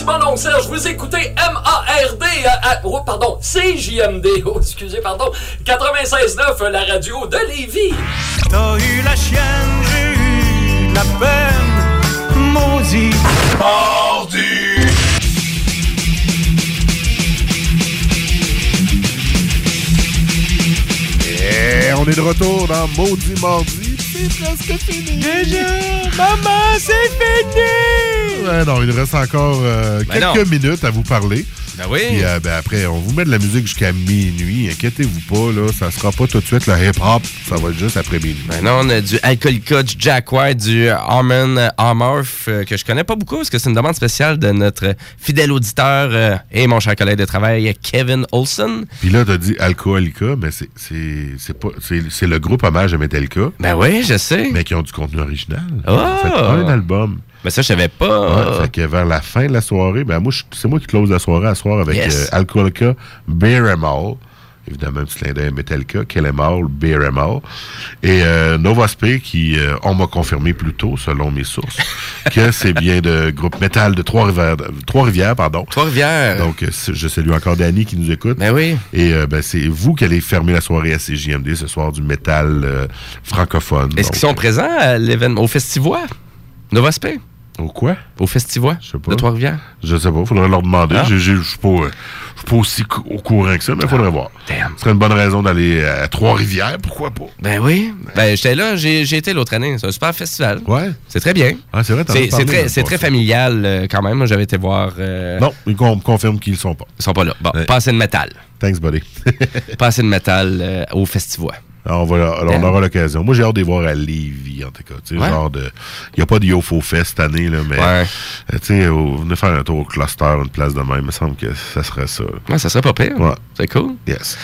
Tout le monde, ici mon nom Serge, vous écoutez M-A-R-D, à- à- oh, pardon, CJMD, oh, excusez, pardon, 96.9, la radio de Lévis. T'as eu la chienne, j'ai eu la peine, maudit. Mordu. Et on est de retour dans Maudit Mardi. C'est presque fini. Déjà, maman, c'est fini. Ouais, non, il reste encore euh, Ben quelques non. minutes à vous parler. Ben oui. Puis euh, ben après, on vous met de la musique jusqu'à minuit. Inquiétez-vous pas, là. Ça sera pas tout de suite le hip-hop. Ça va être juste après minuit. Ben non, on a du Alcoolica, du Jack White, du Armin euh, Amorph, euh, que je connais pas beaucoup parce que c'est une demande spéciale de notre fidèle auditeur euh, et mon cher collègue de travail, Kevin Olson. Puis là, t'as dit Alcoolica, mais c'est- c'est le groupe hommage à Metallica. Ben oui, je sais. Mais qui ont du contenu original. Oh! Ils ont fait un album. Mais ça, je savais pas. Ouais, fait que vers la fin de la soirée, ben moi, c'est moi qui close la soirée à soir avec Yes. euh, Alcoolica, Beer and All. Évidemment, un petit clin d'œil à Metallica, Kill Em All, Beer Em All. Et euh, Nova qui, euh, on m'a confirmé plus tôt, selon mes sources, que c'est bien de groupe métal de Trois-Rivières, Trois-Rivières, pardon. Trois-Rivières. Donc, euh, je salue encore Danny qui nous écoute. Ben oui. Et euh, ben, c'est vous qui allez fermer la soirée à CJMD ce soir du métal francophone. Est-ce qu'ils sont présents à l'événement, au Festivois? Nova Spé? Au quoi? Au Festivois de Trois-Rivières? Je sais pas, faudrait leur demander. Ah. Je je- je suis pas, euh, je suis pas aussi au courant que ça, mais il faudrait voir. Ce serait une bonne raison d'aller à Trois-Rivières, pourquoi pas? Ben oui. Ben j'étais là, j'ai été l'autre année. C'est un super festival. Ouais. C'est très bien. Ah, c'est vrai, C'est très, c'est très familial euh, quand même. J'avais été voir. euh, Non, ils con- confirment qu'ils sont pas. Ils sont pas là. Bon, pas assez de métal. Thanks, buddy. pas assez de métal euh, au Festivois. Alors, on, va, alors, on Damn. aura l'occasion. Moi, j'ai hâte de les voir à Lévis, en tout cas. Tu sais, Ouais. genre de. Il n'y a pas de Yofo Fest cette année, là, mais. Ouais. euh, Tu sais, venez faire un tour au cluster, une place de même. Il me semble que ça serait ça. Ouais, ça serait pas pire. Ouais. C'est cool. Yes.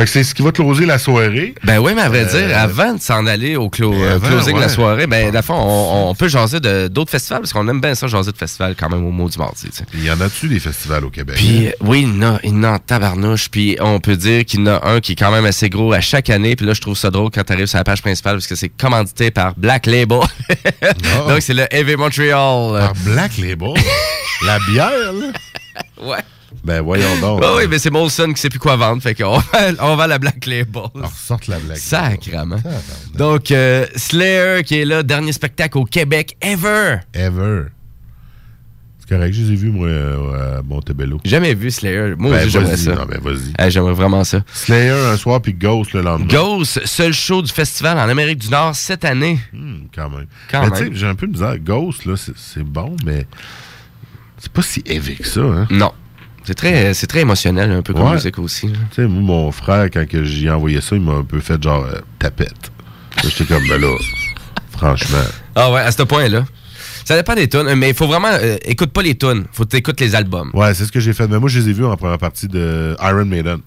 Fait que c'est ce qui va closer la soirée. Ben oui, mais à vrai Euh, dire, avant de s'en aller au clo- avant, closing la soirée, ben, la on, on peut jaser de- d'autres festivals parce qu'on aime bien ça, jaser de festivals quand même au mot du mardi. Il y en a-tu des festivals au Québec? Puis oui, il y en a, il y en a en tabarnouche. Puis on peut dire qu'il y en a un qui est quand même assez gros à chaque année. Puis là, je trouve ça drôle quand tu arrives sur la page principale parce que c'est commandité par Black Label. Donc c'est le Heavy Montreal. Par Black Label? la bière, là? Ouais. Ben voyons donc. Ah oui, mais c'est Molson qui sait plus quoi vendre, fait qu'on va, on va à la Black Label. Sorte la blague. Sacrement. Donc, euh, Slayer qui est là, dernier spectacle au Québec ever. Ever. C'est correct, je les ai vus, moi, euh, à Montebello. Jamais vu Slayer. Moi Ben, aussi, j'aimerais ça. non, ben, vas-y. J'aimerais vraiment ça. Slayer un soir, puis Ghost le lendemain. Ghost, seul show du festival en Amérique du Nord cette année. Hmm, quand même. Quand sais, même. j'ai un peu de misère. Ghost, là, c'est- c'est bon, mais c'est pas si heavy que ça, hein? Non. C'est très, c'est très émotionnel, un peu comme Ouais. musique aussi. Tu sais, moi, mon frère, quand j'y ai envoyé ça, il m'a un peu fait genre euh, tapette. J'étais comme, ben là, franchement. Ah ouais, à ce point-là. Ça dépend des tunes, mais il faut vraiment. euh, écoute pas les tunes, faut que t'écoutes les albums. Ouais, c'est ce que j'ai fait. Mais moi, je les ai vus en première partie de Iron Maiden.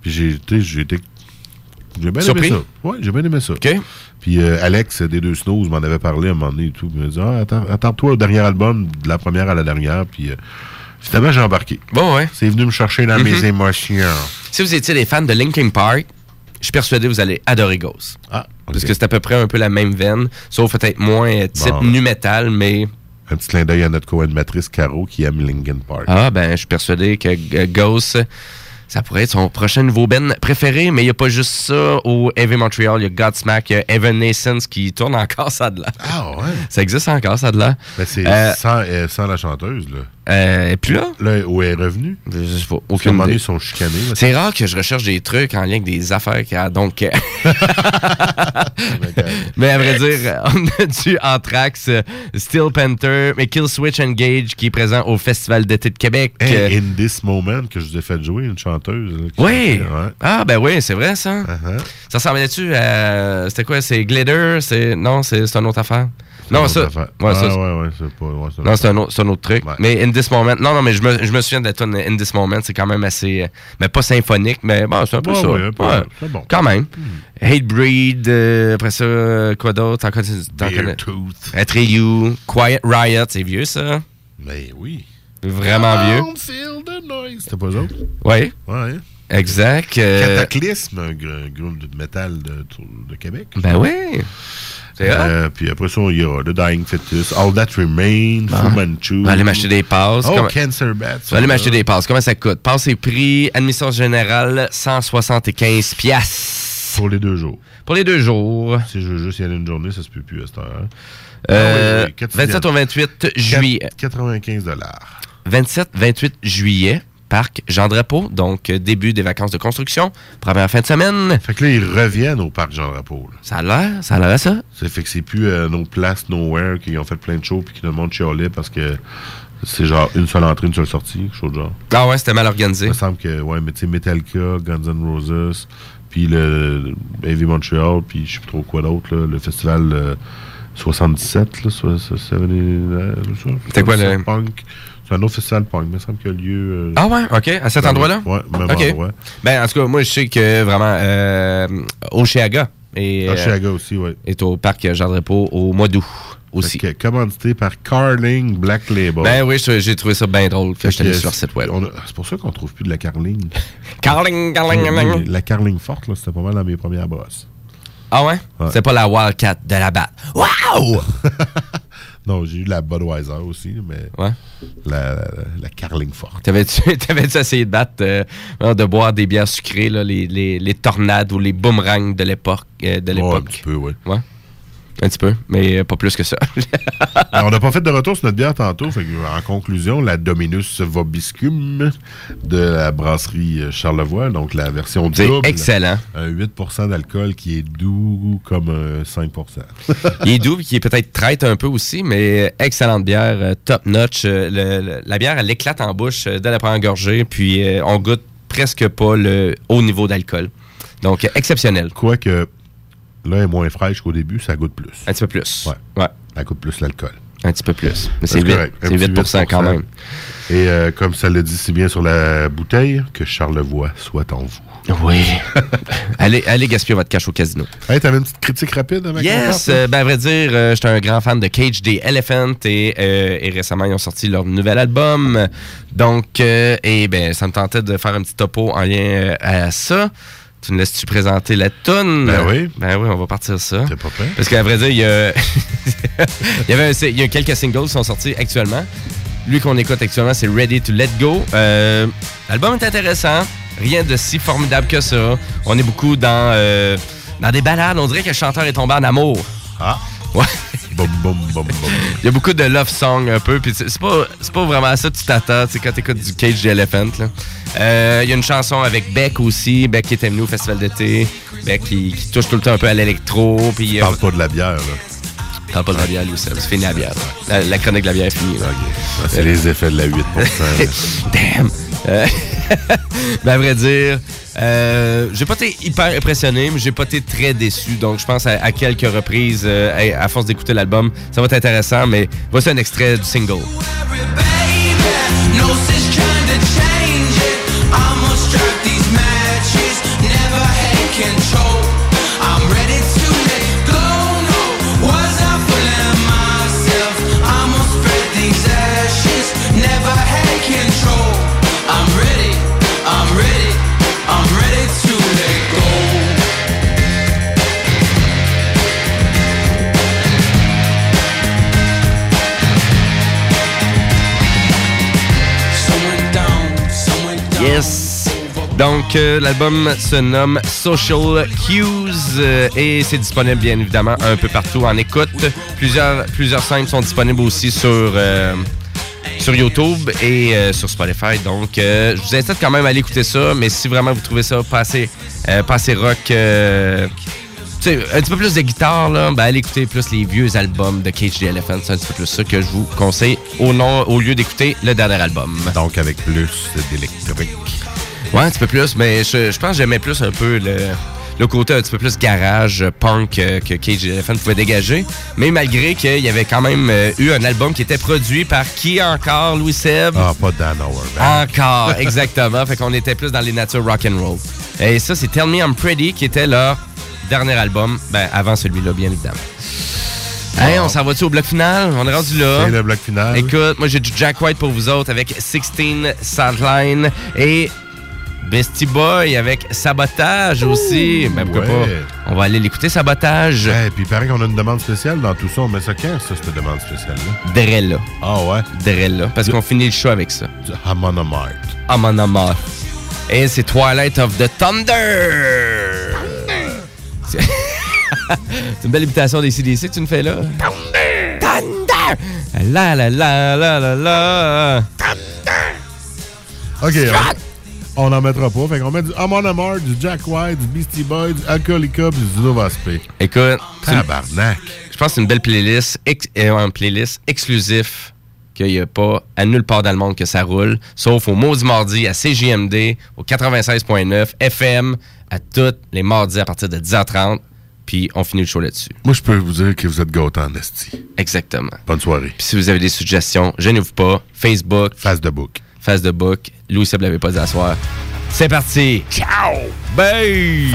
Puis j'ai été. J'ai bien Surpris? aimé ça. Ouais, j'ai bien aimé ça. Puis euh, Alex des deux Snows m'en avait parlé à un moment donné et tout. Il m'a dit ah, attends- Attends-toi au dernier album, de la première à la dernière. Puis euh, finalement, j'ai embarqué. Bon, ouais. C'est venu me chercher dans mes Mhm. émotions. Si vous étiez des fans de Linkin Park, je suis persuadé que vous allez adorer Ghost. Ah, Parce que c'est à peu près un peu la même veine, sauf peut-être moins euh, type Bon. nu metal, mais. Un petit clin d'œil à notre co-animatrice Caro qui aime Linkin Park. Ah, ben, je suis persuadé que euh, Ghost, ça pourrait être son prochain nouveau band préféré, mais il n'y a pas juste ça. Au Heavy Montreal, il y a Godsmack, il y a Evanescence qui tourne encore ça de là. Ah ouais? Ça existe encore ça de là. Ben, c'est Euh, sans, euh, sans la chanteuse, là. Euh, et puis là? Là, où elle est revenue? Je sais pas. Aucune idée. ils sont chicanés. C'est rare que je recherche des trucs en lien avec des affaires qui a donc. euh, mais à vrai dire, on a du Anthrax, euh, Steel Panther, mais Kill Switch Engage qui est présent au Festival d'été de Québec. Hey, Euh, in this moment que je vous ai fait jouer, une chanteuse. Là, oui! chantait, ouais. Ah, ben oui, c'est vrai ça. Ça ressemblait-tu à. C'était quoi C'est Glitter c'est... Non, c'est une autre affaire. Non, une ça. autre affaire. Ouais, Ah, ça, ouais, ouais, c'est pas- ouais, c'est non, c'est un, autre- c'est un autre truc. Mais In This Moment. Non, non, mais je me, je me souviens de la tune In This Moment. C'est quand même assez. Mais pas symphonique, mais bon, c'est un peu ça. c'est bon. Quand même. Hatebreed, euh, après ça, quoi d'autre? T'en connais- Beartooth. Atreyu, Quiet Riot, c'est vieux ça? Mais oui. Vraiment vieux. C'était pas eux? Oui. Ouais. Exact. euh, Cataclysme, un, gr- un groupe de métal de, de Québec. Ben oui. Euh, puis après ça, il y a The Dying Fetus, All That Remains, Ah. Fu Manchu. On va aller m'acheter des passes. Oh, Comment- Cancer Bats. Tu vas aller m'acheter des passes. Comment ça coûte? Passe et prix, admission générale, 175 piastres. Pour les deux jours. Pour les deux jours. Si je veux juste y aller une journée, ça se peut plus à cette heure. hein. Euh, Ah oui, 27 au 28 juillet. 95 dollars. 27-28 juillet, parc Jean Drapeau, donc euh, début des vacances de construction, première fin de semaine. Fait que là, ils reviennent au parc Jean Drapeau. là. Ça a l'air, ça a l'air à ça. Ça fait que c'est plus euh, nos places nowhere qui ont fait plein de shows puis qui nous montrent chialer parce que c'est genre une seule entrée, une seule sortie, quelque chose de genre. Ah ouais, c'était mal organisé. Il me semble que, ouais, mais tu sais, Metallica, Guns N' Roses, puis le Heavy Montreal, puis je sais plus trop quoi d'autre, le festival euh, 77, là, so- so- 70, euh, ça, C'était quoi, le- 77 Punk. C'est un autre festival punk, il me semble qu'il y a lieu. euh, Ah ouais, ok, à cet endroit-là? Ouais, même endroit. Ben, en tout cas, moi, je sais que vraiment, euh, Oceaga est, euh, Oceaga aussi, ouais. est au parc Jean Drapeau au mois d'août aussi. Fait que, commandité par Carling Black Label. Ben oui, j'ai trouvé ça bien drôle que Fait je que sur site web. C'est pour ça qu'on trouve plus de la Carling. Carling, Carling, Carling. La Carling forte, là, c'était pas mal dans mes premières brosses. Ah ouais? C'est pas la Wildcat de la batte. Wow! non, j'ai eu la Budweiser aussi, mais la, la, la Carling forte. T'avais-tu essayé de battre, euh, de boire des bières sucrées, là, les, les, les tornades ou les boomerangs de l'époque? euh, de l'époque? un petit peu, oui. Ouais. Un petit peu, mais pas plus que ça. Alors, on n'a pas fait de retour sur notre bière tantôt. Fait que, en conclusion, la Dominus Vobiscum de la brasserie Charlevoix, donc la version C'est double. excellent. Un 8% d'alcool qui est doux comme un 5% Il est doux, il est peut-être traite un peu aussi, mais excellente bière, euh, top notch. Euh, le- le- la bière, elle éclate en bouche euh, dès la première gorgée, puis on goûte presque pas le haut niveau d'alcool. Donc, exceptionnel. Quoique, là, elle est moins fraîche qu'au début, ça goûte plus. Un petit peu plus. Ouais. Ouais. Elle goûte plus l'alcool. Un petit peu plus. Mais Ça, c'est 8, correct. Un c'est petit 8 quand même. Et euh, comme ça le dit si bien sur la bouteille, que Charlevoix soit en vous. Oui. allez, allez gaspiller votre cash au casino. Hey, t'avais une petite critique rapide avec Yes, euh, ben à vrai dire, euh, j'étais un grand fan de Cage the Elephant et, et récemment ils ont sorti leur nouvel album. Donc, et ben ça me tentait de faire un petit topo en lien à ça. Tu me laisses-tu présenter la tune Ben oui. Ben oui, on va partir ça. C'est pas fait. Parce qu'à vrai dire, il y a, il y avait un- il y a quelques singles qui sont sortis actuellement. Lui qu'on écoute actuellement, c'est Ready to Let Go. Euh, L'album est intéressant. Rien de si formidable que ça. On est beaucoup dans, euh, dans des balades. On dirait que le chanteur est tombé en amour. Ah. Ouais. Il y a beaucoup de love song un peu. Puis c'est pas, pas vraiment ça que tu t'attends quand t'écoutes du Cage the Elephant. là. Euh, Il y a une chanson avec Beck aussi. Beck qui est venu au festival d'été. Beck qui, qui touche tout le temps un peu à l'électro. Puis, Parle pas de la bière, là. Parle pas de la bière, lui, c'est fini la bière. La, la chronique de la bière est finie. là. Ah, C'est les effets de la 8 là. Damn! Euh, ben, à vrai dire, euh, j'ai pas été hyper impressionné, mais j'ai pas été très déçu. Donc, je pense à, quelques reprises, euh, à, force d'écouter l'album, ça va être intéressant. Mais voici un extrait du single. Donc, euh, l'album se nomme Social Cues euh, et c'est disponible bien évidemment un peu partout en écoute. Plusieurs, plusieurs sont disponibles aussi sur, euh, sur YouTube et sur Spotify. Donc, je vous incite quand même à aller écouter ça, mais si vraiment vous trouvez ça pas assez, rock, un petit peu plus de guitare, ben allez écouter plus les vieux albums de Cage the Elephant. C'est un petit peu plus ça que je vous conseille au, nom, au lieu d'écouter le dernier album. Donc, avec plus d'électrique. Ouais, un petit peu plus, mais je, je pense que j'aimais plus un peu le, le côté un petit peu plus garage, punk euh, que Cage Elephant pouvait dégager. Mais malgré qu'il y avait quand même euh, eu un album qui était produit par qui encore, Louis Seb? Ah, pas Dan Auerbach. Encore, exactement. fait qu'on était plus dans les natures rock and roll. Et ça, c'est Tell Me I'm Pretty qui était leur dernier album, ben avant celui-là, bien évidemment. Hey, on s'en va-tu au bloc final? On est rendu là. C'est le bloc final. Écoute, moi j'ai du Jack White pour vous autres avec 16 Sideline et Bestie Boy avec Sabotage aussi. Ben ouais. pas? On va aller l'écouter, Sabotage. Et puis, il paraît qu'on a une demande spéciale dans tout ça. On met ça quand, ça, cette demande spéciale-là? Drella. Ah ouais? Drella. Parce qu'on finit le show avec ça. Du Hamon Mart. Amon Amarth. Et c'est Twilight of the Thunder. C'est c'est une belle imitation des CDC que tu me fais là. Thunder! Thunder! La la la la la la. OK, on n'en mettra pas. Fait qu'on met du Amon Amart, du Jack White, du Beastie Boy, du Alcoolica, puis du Nova. Écoute, Tabarnak. je pense que c'est une belle playlist, ex- euh, une playlist exclusif qu'il n'y a pas à nulle part dans le monde que ça roule, sauf au Maudit Mardi à CJMD, au 96.9 FM, à tous les mardis à partir de 10h30. Puis on finit le show là-dessus. Moi, je peux vous dire que vous êtes gâtés en esti. Exactement. Bonne soirée. Puis si vous avez des suggestions, gênez-vous pas. Facebook. Face de book. Face de book. Louis Seb l'avait pas dit à soir. C'est parti. Ciao. Bye.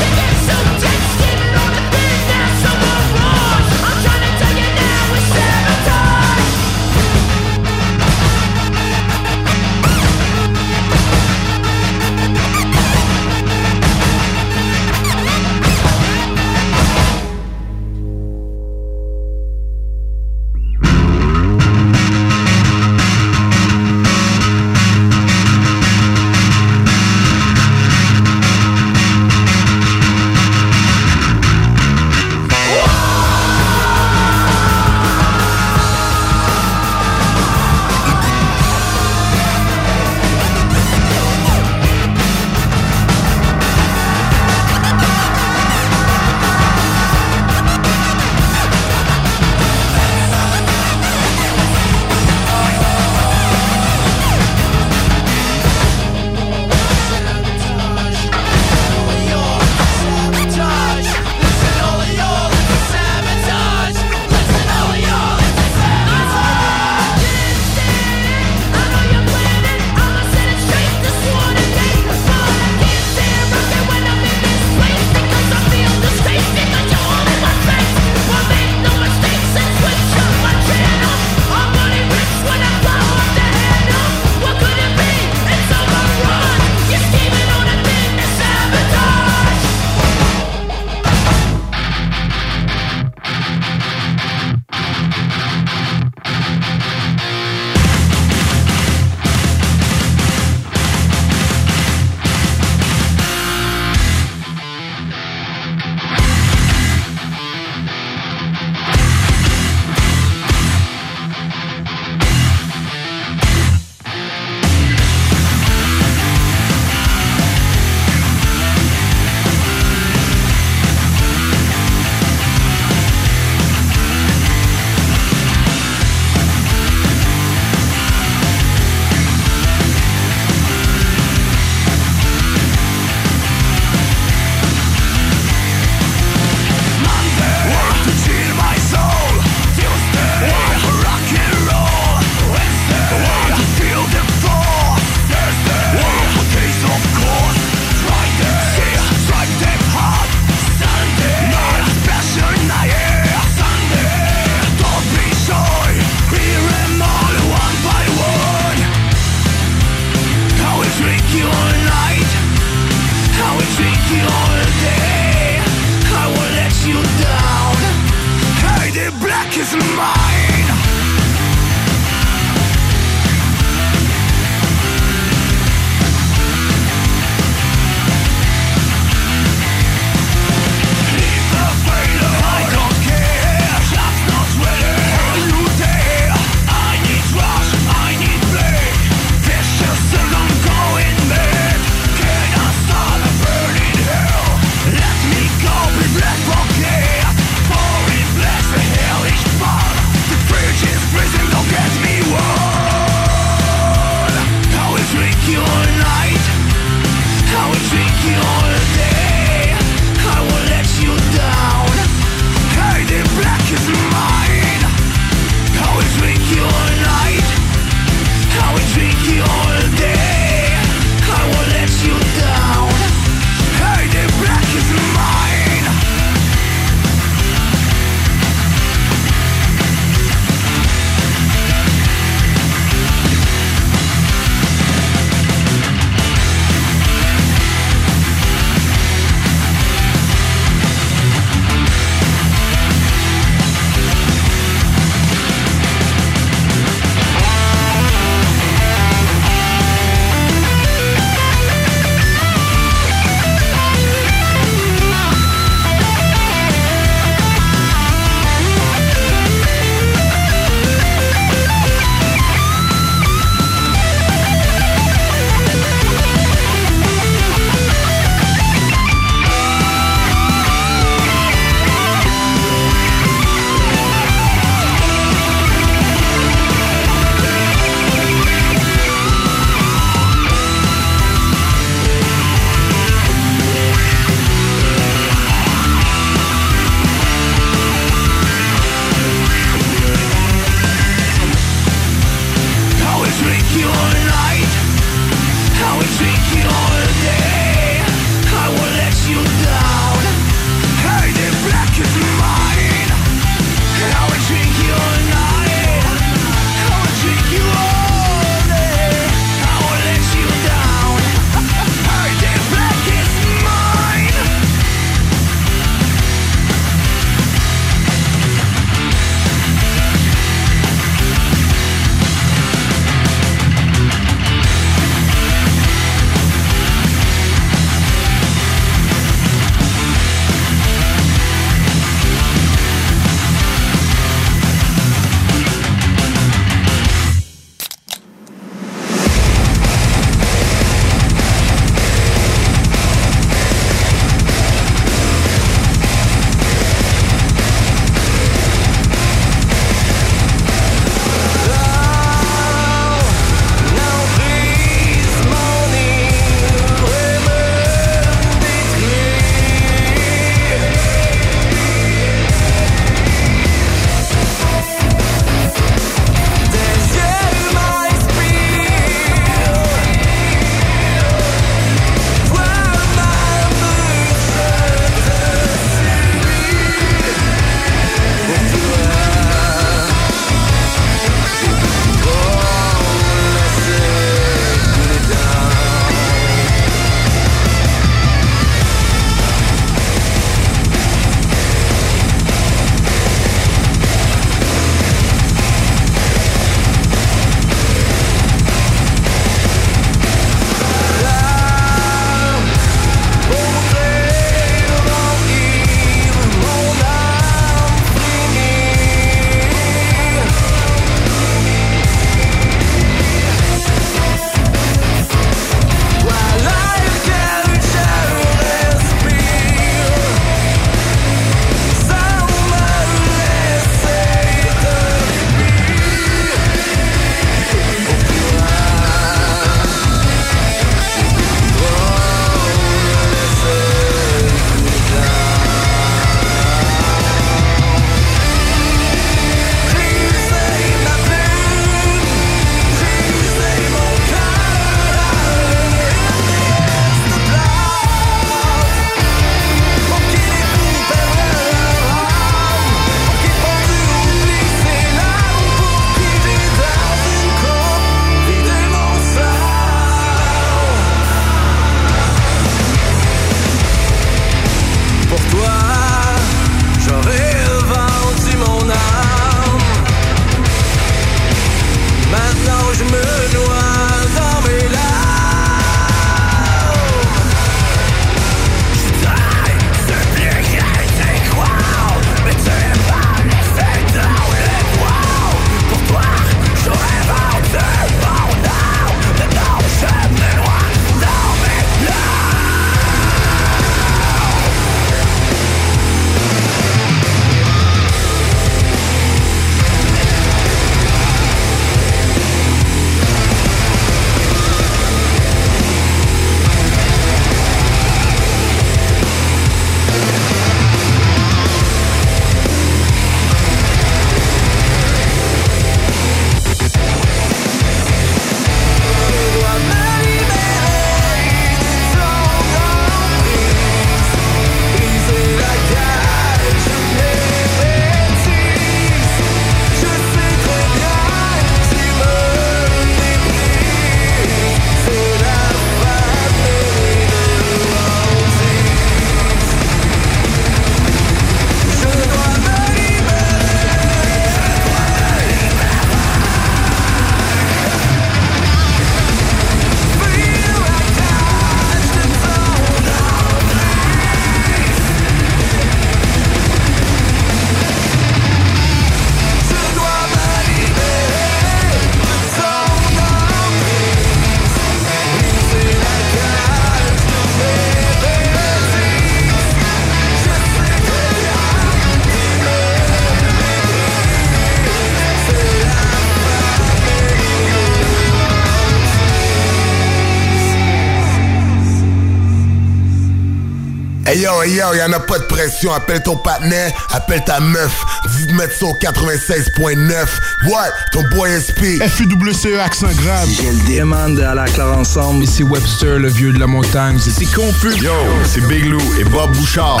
Yo, y'en a pas de pression. Appelle ton partenaire, appelle ta meuf. Dis de mettre au 96.9. What? Ton boy SP. FUWCE accent grave. J'ai le demande à la clare ensemble. Ici Webster, le vieux de la montagne. C'est confus. Yo, c'est Big Lou et Bob Bouchard.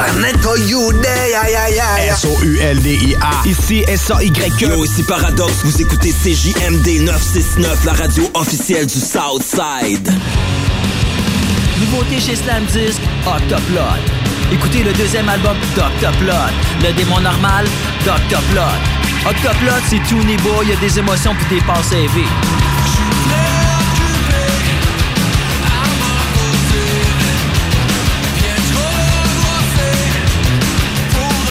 S-O-U-L-D-I-A. Ici S-A-Y-E. Yo, ici Paradox, vous écoutez CJMD 969, la radio officielle du Southside. Nouveauté chez Slam Disc, Octoplot. Écoutez le deuxième album d'Octoplot. Le démon normal d'Octoplot. Octoplot, c'est tout niveau, il y a des émotions puis des passes élevées.